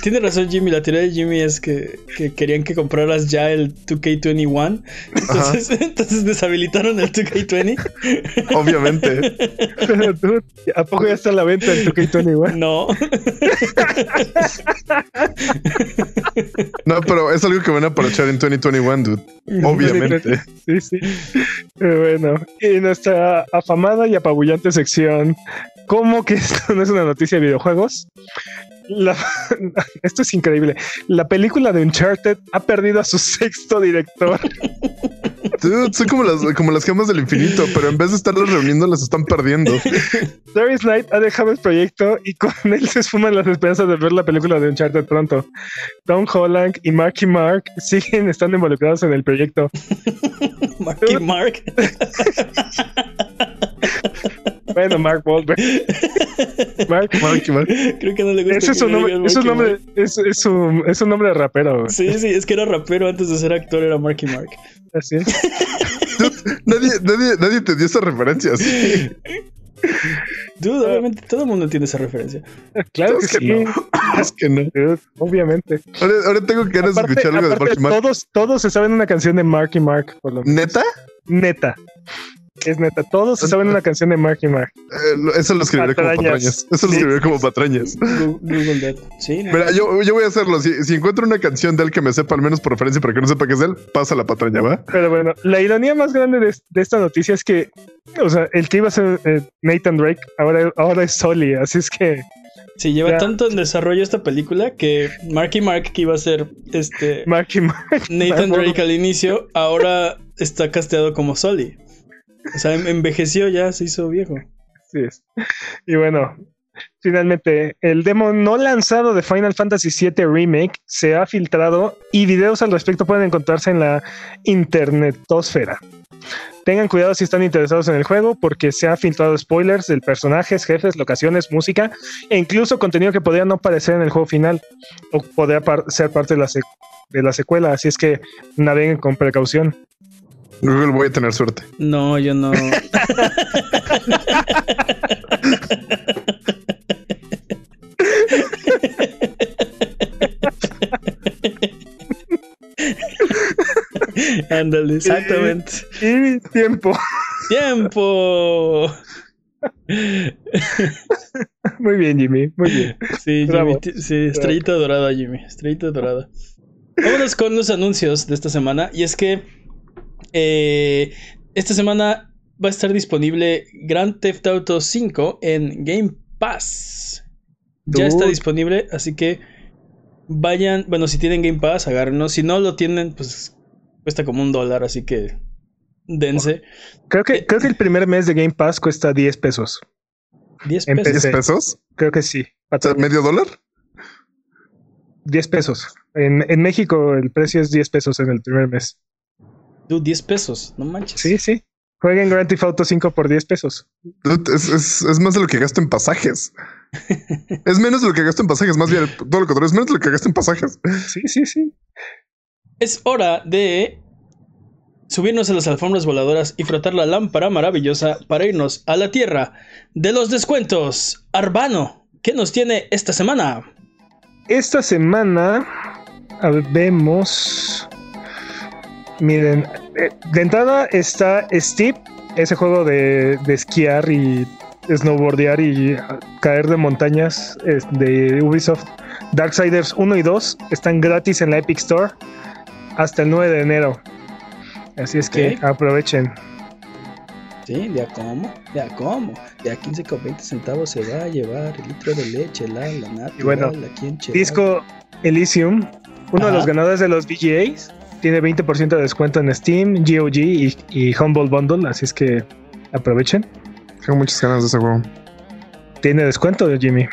Tiene razón Jimmy, la teoría de Jimmy es que, querían que compraras ya el 2K21, entonces, entonces deshabilitaron el 2K20. Obviamente. Pero tú, ¿a poco ya está a la venta el 2K21? No. No, pero es algo que van a aprovechar en 2021, dude. Obviamente. Sí, sí. Bueno, y nuestra afamada y apabullante sección ¿Cómo que esto no es una noticia de videojuegos? esto es increíble. La película de Uncharted ha perdido a su sexto director. son como las, como las gemas del infinito, pero en vez de estarlas reuniendo, las están perdiendo. Darius Knight ha dejado el proyecto y con él se esfuman las esperanzas de ver la película de Uncharted pronto. Tom Holland y Marky Mark siguen estando involucrados en el proyecto. Marky Mark. Bueno, Mark Wahlberg. Mark, Mark, Mark. Creo que no le gusta. Ese es un nombre, es un nombre, es, es, un, es un nombre de rapero. Sí, sí, es que era rapero antes de ser actor, era Marky Mark. Así es. nadie, nadie, nadie te dio esa referencia. Dude, obviamente todo el mundo entiende esa referencia. Claro que, sí. No. Es que no. obviamente. Ahora, ahora, tengo que escuchar algo de Marky Mark. Todos, todos se saben una canción de Marky Mark. Por lo ¿Neta? Neta. Es neta, todos se saben una canción de Marky Mark. Eh, eso lo escribiré como patrañas. Eso lo escribiré como patrañas. Google Sí, Mira, yo, yo, voy a hacerlo. Si, si, encuentro una canción de él que me sepa, al menos por referencia, para que no sepa que es de él, pasa la patraña, ¿va? Pero bueno, la ironía más grande de, de esta noticia es que, o sea, el que iba a ser eh, Nathan Drake ahora, ahora es Soli, así es que. Sí, lleva tanto en desarrollo esta película que Marky Mark, que iba a ser este Marky Mark, Nathan Drake al inicio, ahora está casteado como Soli. O sea, envejeció ya, se hizo viejo. Sí es. Y bueno, finalmente, el demo no lanzado de Final Fantasy VII Remake se ha filtrado y videos al respecto pueden encontrarse en la internetosfera. Tengan cuidado si están interesados en el juego porque se han filtrado spoilers del personajes, jefes, locaciones, música e incluso contenido que podría no aparecer en el juego final o podría ser parte de la, de la secuela. Así es que naveguen con precaución. Google voy a tener suerte. No, yo no. Ándale, exactamente. Y, tiempo. Tiempo. Muy bien, Jimmy. Muy bien. Sí, Jimmy. Sí, estrellita dorada, Jimmy. Estrellita dorada. Vámonos con los anuncios de esta semana. Y es que eh, esta semana va a estar disponible Grand Theft Auto 5 en Game Pass. Ya está disponible, así que vayan, bueno, si tienen Game Pass, agárrenlo. Si no lo tienen, pues cuesta como un dólar, así que dense. Creo que, creo que el primer mes de Game Pass cuesta 10 pesos. 10 En pesos. ¿10 PC. pesos? Creo que sí. ¿Medio dólar? 10 pesos. En, en México el precio es 10 pesos en el primer mes. Dude, 10 pesos, no manches. Sí, sí. Jueguen Grand Theft Auto 5 por 10 pesos. Dude, Es, es- es más de lo que gasto en pasajes. es menos de lo que gasto en pasajes. Más bien, todo lo contrario, es menos de lo que gasto en pasajes. Sí, sí, sí. Es hora de subirnos a las alfombras voladoras y frotar la lámpara maravillosa para irnos a la tierra de los descuentos. Arbano, ¿qué nos tiene esta semana? Esta semana a ver, vemos. Miren, eh, de entrada está Steep, ese juego de, de esquiar y snowboardear y caer de montañas de Ubisoft. Darksiders 1 y 2 están gratis en la Epic Store hasta el 9 de enero. Así es que aprovechen. Sí, de a cómo, de a cómo. De a 15 con 20 centavos se va a llevar el litro de leche, la, la natural, Y bueno. Disco Elysium, uno de los ganadores de los VGAs, tiene 20% de descuento en Steam, GOG y, y Humble Bundle, así es que aprovechen. Tengo muchas ganas de ese juego. Tiene descuento de Jimmy.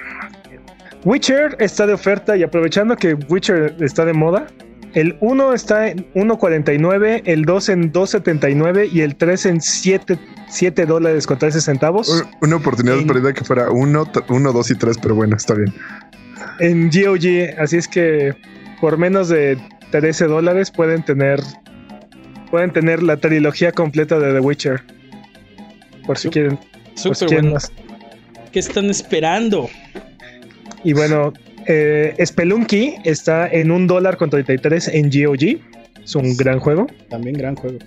Witcher está de oferta y aprovechando que Witcher está de moda, el 1 está en 1.49, el 2 en 2.79 y el 3 en 7, 7 dólares con 13 centavos. Un- Una oportunidad En- perdida que fuera 1, 1, 2 y 3, pero bueno, está bien. en GOG, así es que por menos de 13 dólares pueden tener pueden tener la trilogía completa de The Witcher. Por si quieren, por si Súper quieren bueno. más. ¿Qué están esperando? Y bueno, eh, Spelunky está en un dólar con 33 en GOG. Es un gran juego. También gran juego.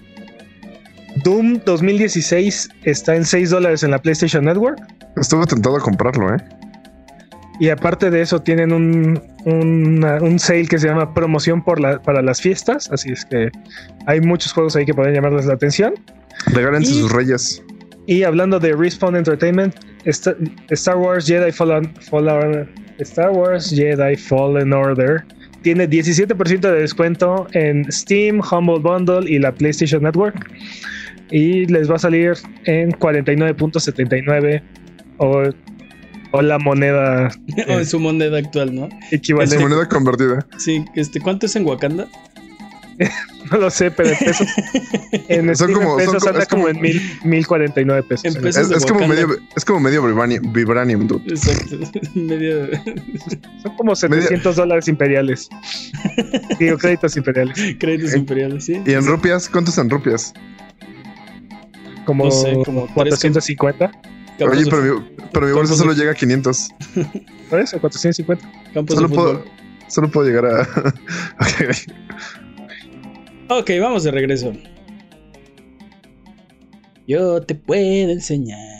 Doom 2016 está en 6 dólares en la PlayStation Network. Estuve tentado a comprarlo, ¿eh? Y aparte de eso, tienen un, un sale que se llama promoción por la, para las fiestas. Así es que hay muchos juegos ahí que pueden llamarles la atención. Regálense sus reyes. Y hablando de Respawn Entertainment, Sta- Star Wars Jedi Fallen, Fallen- Star Wars Jedi Fallen Order tiene 17% de descuento en Steam, Humble Bundle y la PlayStation Network. Y les va a salir en 49.79 o, o la moneda o en su moneda actual, ¿no? Su equivalente. moneda convertida. Sí, este, ¿cuánto es en Wakanda? No lo sé, pero en pesos. En Son Steam como- en son pesos como- anda es como- como en mil, 1049 pesos. En pesos. Es, como medio, es como medio vibranium, vibranium, dude. Exacto. Medio. Son como 700 dólares imperiales. Digo, créditos imperiales. Créditos imperiales, sí. ¿Y en rupias? ¿Cuántos en rupias? Como, No sé, como tres 450. Campos Oye, pero mi, pero mi bolsa solo de- llega a 500. Por eso, 450. campos Solo de puedo, solo puedo llegar a. Ok, vamos de regreso. Yo te puedo enseñar.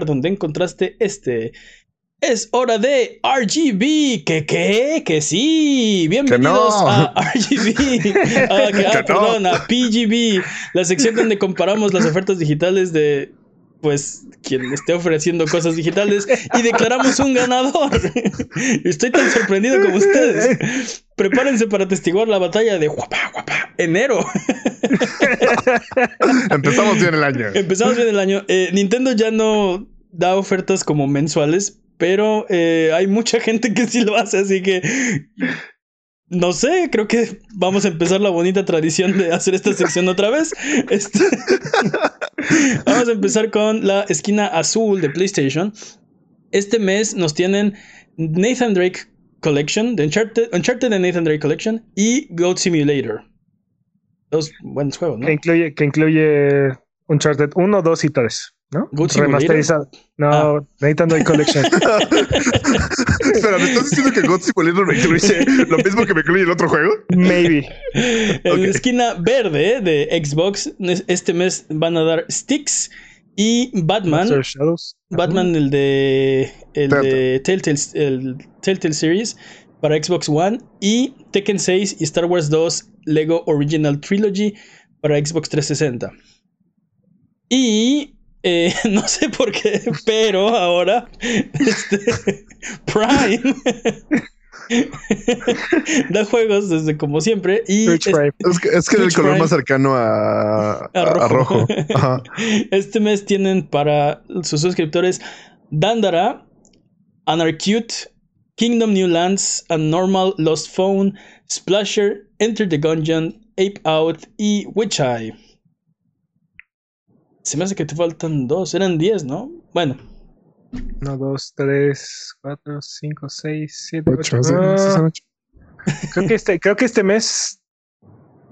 donde encontraste este. Es hora de RGB. ¿Que qué? Que sí. Bienvenidos no. a RGB. Ah, que- ah, Que no. perdón, a PGB. La sección donde comparamos las ofertas digitales de. Pues quien esté ofreciendo cosas digitales y declaramos un ganador. Estoy tan sorprendido como ustedes. Prepárense para atestiguar la batalla de guapa, guapa, enero. Empezamos bien el año. Empezamos bien el año. Eh, Nintendo ya no da ofertas como mensuales, pero eh, hay mucha gente que sí lo hace, así que no sé, creo que vamos a empezar la bonita tradición de hacer esta sección otra vez. Este- vamos a empezar con la esquina azul de PlayStation. Este mes nos tienen Nathan Drake Collection, de Uncharted, Uncharted de Nathan Drake Collection y Goat Simulator. Dos buenos juegos, ¿no? Que incluye, que incluye Uncharted 1, 2 y 3. ¿No? Good. Remasterizado. No, Ah. Nathan Drake Collection. Espera, ¿me estás diciendo que God Simulator me incluye lo mismo que me incluye el otro juego? Maybe. En la esquina verde de Xbox, este mes van a dar Sticks Y Batman. Shadows. Batman, el de. El Telltale. de Telltale, el Telltale Series para Xbox One. Y Tekken 6 y Star Wars 2 Lego Original Trilogy para Xbox 360. Y. eh, no sé por qué, pero ahora. Este, Prime. da juegos desde como siempre. Y es- Prime. Es que, es que el color Prime. más cercano a, A a- a rojo. Ajá. Este mes tienen para sus suscriptores Dandara, Anarcute, Kingdom New Lands, A Normal Lost Phone, Splasher, Enter the Gungeon, Ape Out y Witch Eye. Se me hace que te faltan dos, eran diez, ¿no? Bueno, 1, 2, 3, 4, 5, 6, 7, Ocho, 8. sí, sí, son ocho. creo, que este, creo que este mes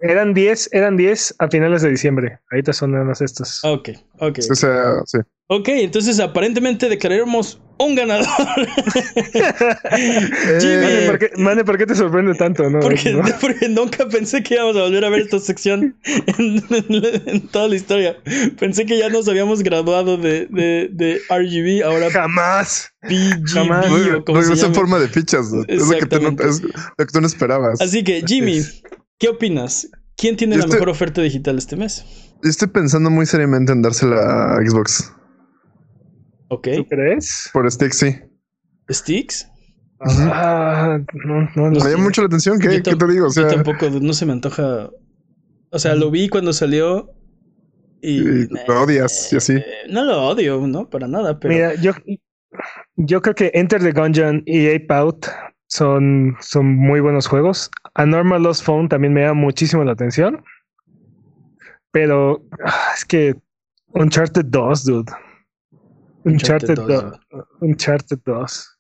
eran 10, eran 10 a finales de diciembre. Ahorita son nada más estos. ok, ok. O sea, sí. Ok, entonces aparentemente declararemos un ganador. Jimmy. Mane, ¿por qué, Mane, ¿por qué te sorprende tanto? No, Porque, no. porque nunca pensé que íbamos a volver a ver esta sección en, en- en toda la historia. Pensé que ya nos habíamos graduado de, de, de RGB, ahora Jamás. PGB Jamás. o como se forma de fichas. Es lo que tú no, Exactamente. es lo que tú no esperabas. Así que, Jimmy, Es- ¿qué opinas? ¿Quién tiene Yo la estoy- mejor oferta digital este mes? Estoy pensando muy seriamente en dársela a Xbox. ¿Ok? ¿Tú crees? Por stick, sí. ¿Sticks? Ah, no, no, Me no. llama mucho la atención. ¿Qué, ¿Qué tam- te digo? O yo sea, tampoco, no se me antoja. O sea, lo vi cuando salió y. Y lo odias y así. No lo odio, ¿no? Para nada, pero. Mira, yo, yo creo que Enter the Gungeon y Ape Out son, son muy buenos juegos. A Normal Lost Phone también me llama muchísimo la atención. Pero ah, es que Uncharted 2, dude. Uncharted Uncharted 2, 2. Uncharted 2.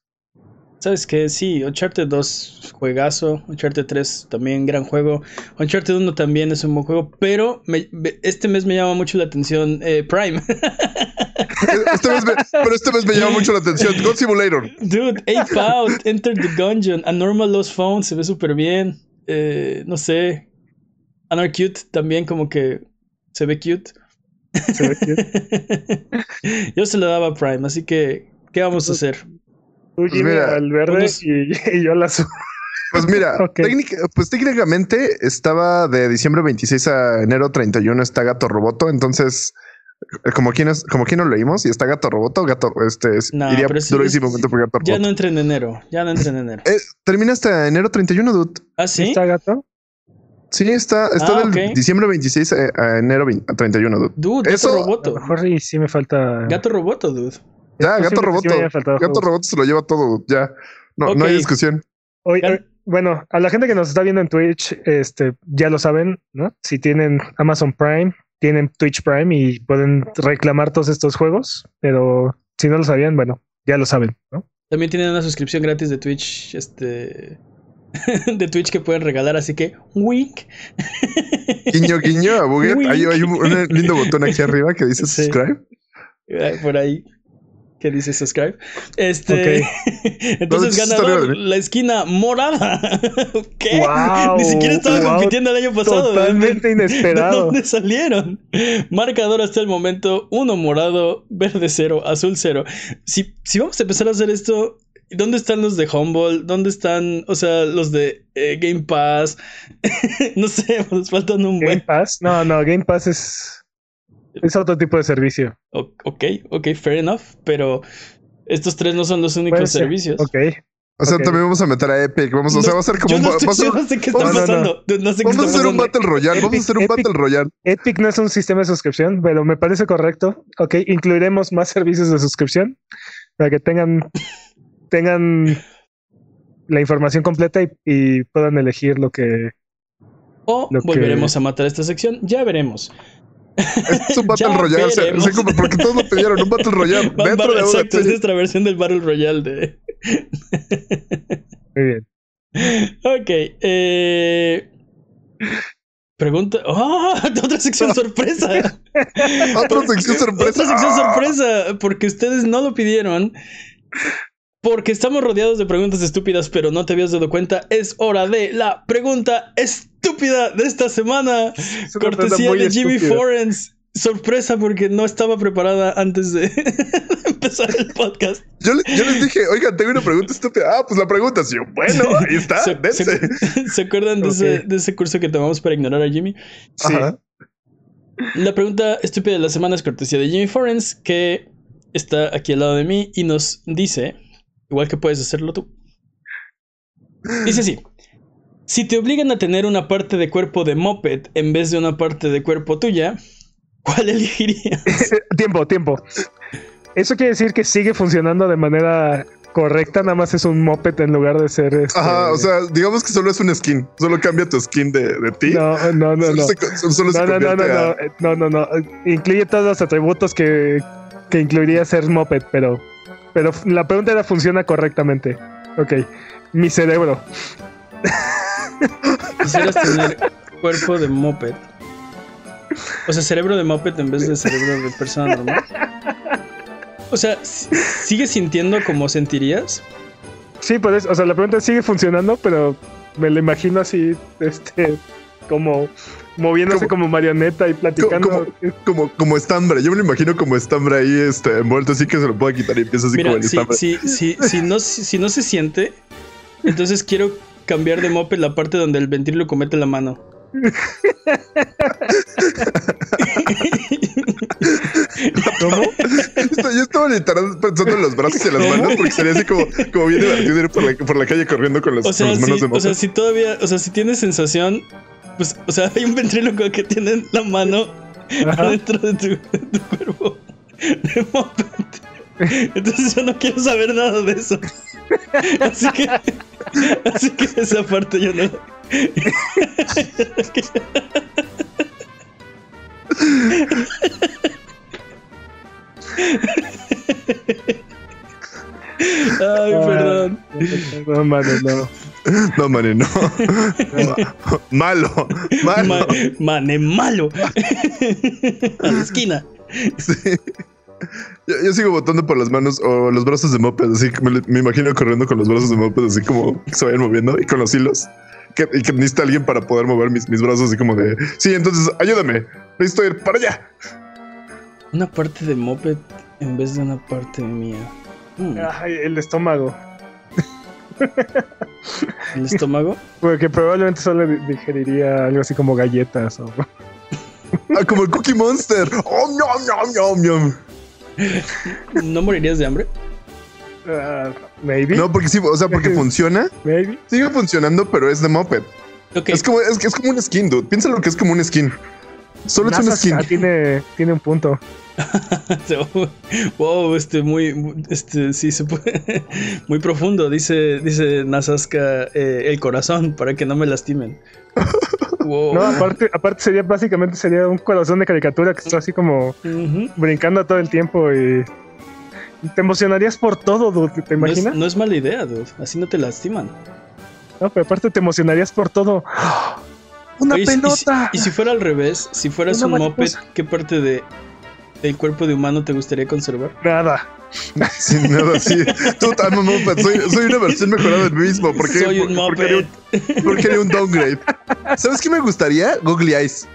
¿Sabes qué? Sí, Uncharted 2, juegazo. Uncharted 3, también gran juego. Uncharted 1 también es un buen juego. Pero me- este mes me llama mucho la atención eh, Prime. este mes me- pero este mes me llama mucho la atención. God Simulator. Dude, Ape Out, Enter the Gungeon, A Normal Lost Phone, se ve súper bien. Eh, no sé. Anarcute también como que se ve cute. Se ve cute. yo se lo daba a Prime, así que, ¿qué vamos a hacer? Tú, Jimmy, mira, al verde unos- y, y yo azul. Pues mira, técnica- pues técnicamente estaba de diciembre 26 a enero 31 está Gato Roboto, entonces como quien es, como quien no lo leímos y está Gato Roboto, Gato este es- No, iría pero sí, durísimamente por Gato Ya Roboto. no entra en enero, ya no entra en enero. Eh, termina hasta enero 31, dude. ¿Ah, sí? ¿Está gato? Sí, está, está Ah, del diciembre 26 a, a enero 20 a 31, dude. Dude, Gato Eso- A lo Roboto. mejor sí, sí me falta. Gato Roboto, dude. Ya, Es Gato sí Roboto. Gato juegos. Roboto se lo lleva todo, dude, ya. No, no hay discusión. Oye, Ya- eh, bueno, a la gente que nos está viendo en Twitch, este, ya lo saben, ¿no? Si tienen Amazon Prime, tienen Twitch Prime y pueden reclamar todos estos juegos, pero si no lo sabían, bueno, ya lo saben, ¿no? También tienen una suscripción gratis de Twitch, este... de Twitch que pueden regalar, así que... Wink. Guiño, guiño a Buget. Hay, hay un, un lindo botón aquí arriba que dice Sí. subscribe. Por ahí. Que dice subscribe. Este. Entonces No, ganador, historia de mí. la esquina morada. ¿Qué? Guau, Ni siquiera estaba compitiendo el año pasado. ¿De- Totalmente ¿De inesperado. dónde salieron? Marcador hasta el momento: uno morado, verde cero, azul cero. Si, si vamos a empezar a hacer esto, ¿dónde están los de Humble? ¿Dónde están, o sea, los de eh, Game Pass? no sé, nos faltan un Game buen. Pass, no, no, Game Pass es, es otro tipo de servicio. O- ok, ok, fair enough, pero estos tres no son los únicos Puede ser. servicios. Ok. O sea, también vamos a meter a Epic. Vamos, o sea, va a ser como un. no, estoy- ser- no sé qué está pasando. No, no sé qué Vamos a hacer un. Battle Royale. Vamos a hacer un Epic- Battle Royale. Epic no es un sistema de suscripción, pero me parece correcto. Ok, incluiremos más servicios de suscripción para que tengan, tengan la información completa y, y puedan elegir lo que. O lo que- volveremos a matar esta sección. Ya veremos. Es un Battle Ya Royale. O sea, como porque todos lo pidieron. Un Battle Royale. Dentro va- de una exacto, es nuestra versión del Battle Royale de. Muy bien. ok. Eh... Pregunta. ¡Oh! Otra sección sorpresa. Otra sección sorpresa. Otra sección Ah. sorpresa. Porque ustedes no lo pidieron. Porque estamos rodeados de preguntas estúpidas, pero no te habías dado cuenta. Es hora de la pregunta estúpida de esta semana. Es Cortesía de Jimmy. Forens. sorpresa porque no estaba preparada antes de empezar el podcast. Yo, le- yo les dije, oigan, tengo una pregunta estúpida. Ah, pues la pregunta. Sí, yo, bueno, ahí está, ¿Se, dense. se- se acuerdan de, ese, Ok. de ese curso que tomamos para ignorar a Jimmy? Sí. Ajá. La pregunta estúpida de la semana es cortesía de Jimmy Forens, que está aquí al lado de mí y nos dice, igual que puedes hacerlo tú. Dice así. Si te obligan a tener una parte de cuerpo de moped en vez de una parte de cuerpo tuya, ¿cuál elegirías? tiempo, tiempo. Eso quiere decir que sigue funcionando de manera correcta, nada más es un moped en lugar de ser este... Ajá, o sea, digamos que solo es un skin. Solo cambia tu skin de, de ti. No, no, no, solo no. se, co- solo se No, no, no, no, no, a- eh, no, no, no. eh, Incluye todos los atributos que, que incluiría ser moped, pero, pero la pregunta era funciona correctamente. Ok, mi cerebro. Quisieras tener cuerpo de moped. O sea, cerebro de moped en vez de cerebro de persona normal. O sea, si- ¿sigues sintiendo como sentirías? Sí, pues, o sea, la pregunta sigue funcionando, pero me lo imagino así, este, como moviéndose Como- como marioneta y platicando. como- como, como estambre. Yo me lo imagino como estambre ahí este, envuelto, así que se lo pueda quitar y empieza así como el si, estambre. si, si, si no, si, si no se siente, entonces quiero cambiar de moped la parte donde el ventríloco mete la mano. ¿Cómo? Yo estaba literal pensando en los brazos y en las manos porque sería así como, como bien divertido ir por la, por la calle corriendo con, los, O sea, con las manos si, de o sea, si todavía, o sea, si tienes sensación, pues, o sea, hay un ventríloco que tiene la mano Ajá. adentro de tu, de tu cuerpo de moped. Entonces yo no quiero saber nada de eso. Así que, así que esa parte yo no. Ay, perdón. No, mano, no. No, mane, no. malo, malo. Ma- mane malo. A la esquina. Sí. Yo, yo sigo votando por las manos o los brazos de moped, así que me, me imagino corriendo con los brazos de moped, así como que se vayan moviendo y con los hilos. Que, y que necesita alguien para poder mover mis, mis brazos, así como de sí, entonces ayúdame, necesito ir para allá. Una parte de moped en vez de una parte mía. Hmm, Ay, el estómago. ¿El estómago? Porque probablemente solo di- digeriría algo así como galletas o. Ah, como el Cookie Monster. Oh, ñom, ñom, ñom, ñom. ¿No morirías de hambre? Ah, maybe. No, porque sí, o sea, porque funciona, Maybe. sigue funcionando, pero es de moped. Ok, Es como, es, es como un skin, dude. Piensa lo que es como un skin. Solo es NASA skin. tiene, tiene un punto. wow, este muy, este sí se puede, muy profundo. Dice, dice Nasaska eh, el corazón para que no me lastimen. Wow. No, aparte, aparte sería básicamente sería un corazón de caricatura que está así como brincando todo el tiempo y te emocionarías por todo, dude, ¿te no, es, imaginas? no es mala idea, dude. Así no te lastiman. No, pero aparte te emocionarías por todo. ¡Una Oye, y si- pelota! Y si, fuera al revés, si fueras Una un moped. ¿qué parte de del cuerpo de humano te gustaría conservar? Nada. Sin nada. Tú, I'm a moped. Soy, soy una versión mejorada del mismo. ¿Por qué, Soy un por- por qué haría moped. un- downgrade? ¿Sabes qué me gustaría? Googly Eyes.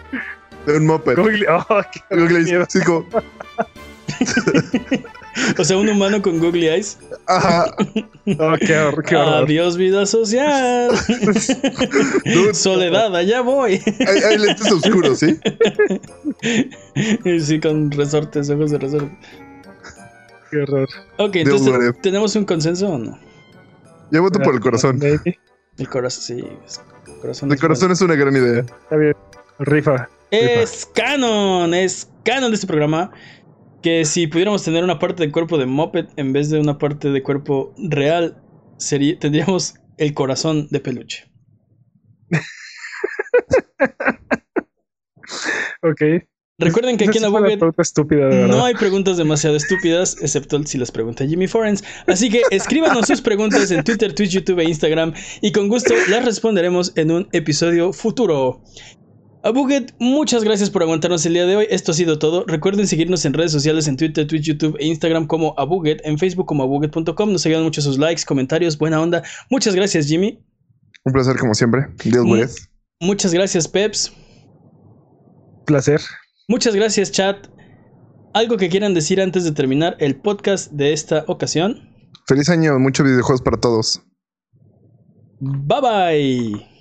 De un moped. Google- oh, Googly Eyes. Sí, como, O sea, un humano con googly eyes. ajá. Oh, qué horror, qué horror. Adiós, vida social. Dude, Soledad, allá voy. hay, hay lentes oscuros, ¿sí? Sí, con resortes, ojos de resorte. Qué horror. Ok, entonces. ¿tenemos un consenso o no? Yo voto por el corazón. El corazón, sí. es- El corazón. El es corazón es una gran idea. Está bien. Rifa. Es canon, es canon de este programa. Que si pudiéramos tener una parte del cuerpo de Moped en vez de una parte de cuerpo real, sería, tendríamos el corazón de peluche. Ok. Recuerden que aquí en de verdad. no hay preguntas demasiado estúpidas, excepto si las pregunta Jimmy Forens. Así que escríbanos sus preguntas en Twitter, Twitch, YouTube e Instagram y con gusto las responderemos en un episodio futuro. Abuget, muchas gracias por aguantarnos el día de hoy. Esto ha sido todo. Recuerden seguirnos en redes sociales en Twitter, Twitch, YouTube e Instagram como Abuget, en Facebook como abuget.com. Nos ayudan mucho sus likes, comentarios, buena onda. Muchas gracias, Jimmy. Un placer como siempre. With it. Muchas gracias, Peps. Placer. Muchas gracias, chat. ¿Algo que quieran decir antes de terminar el podcast de esta ocasión? Feliz año, muchos videojuegos para todos. Bye bye.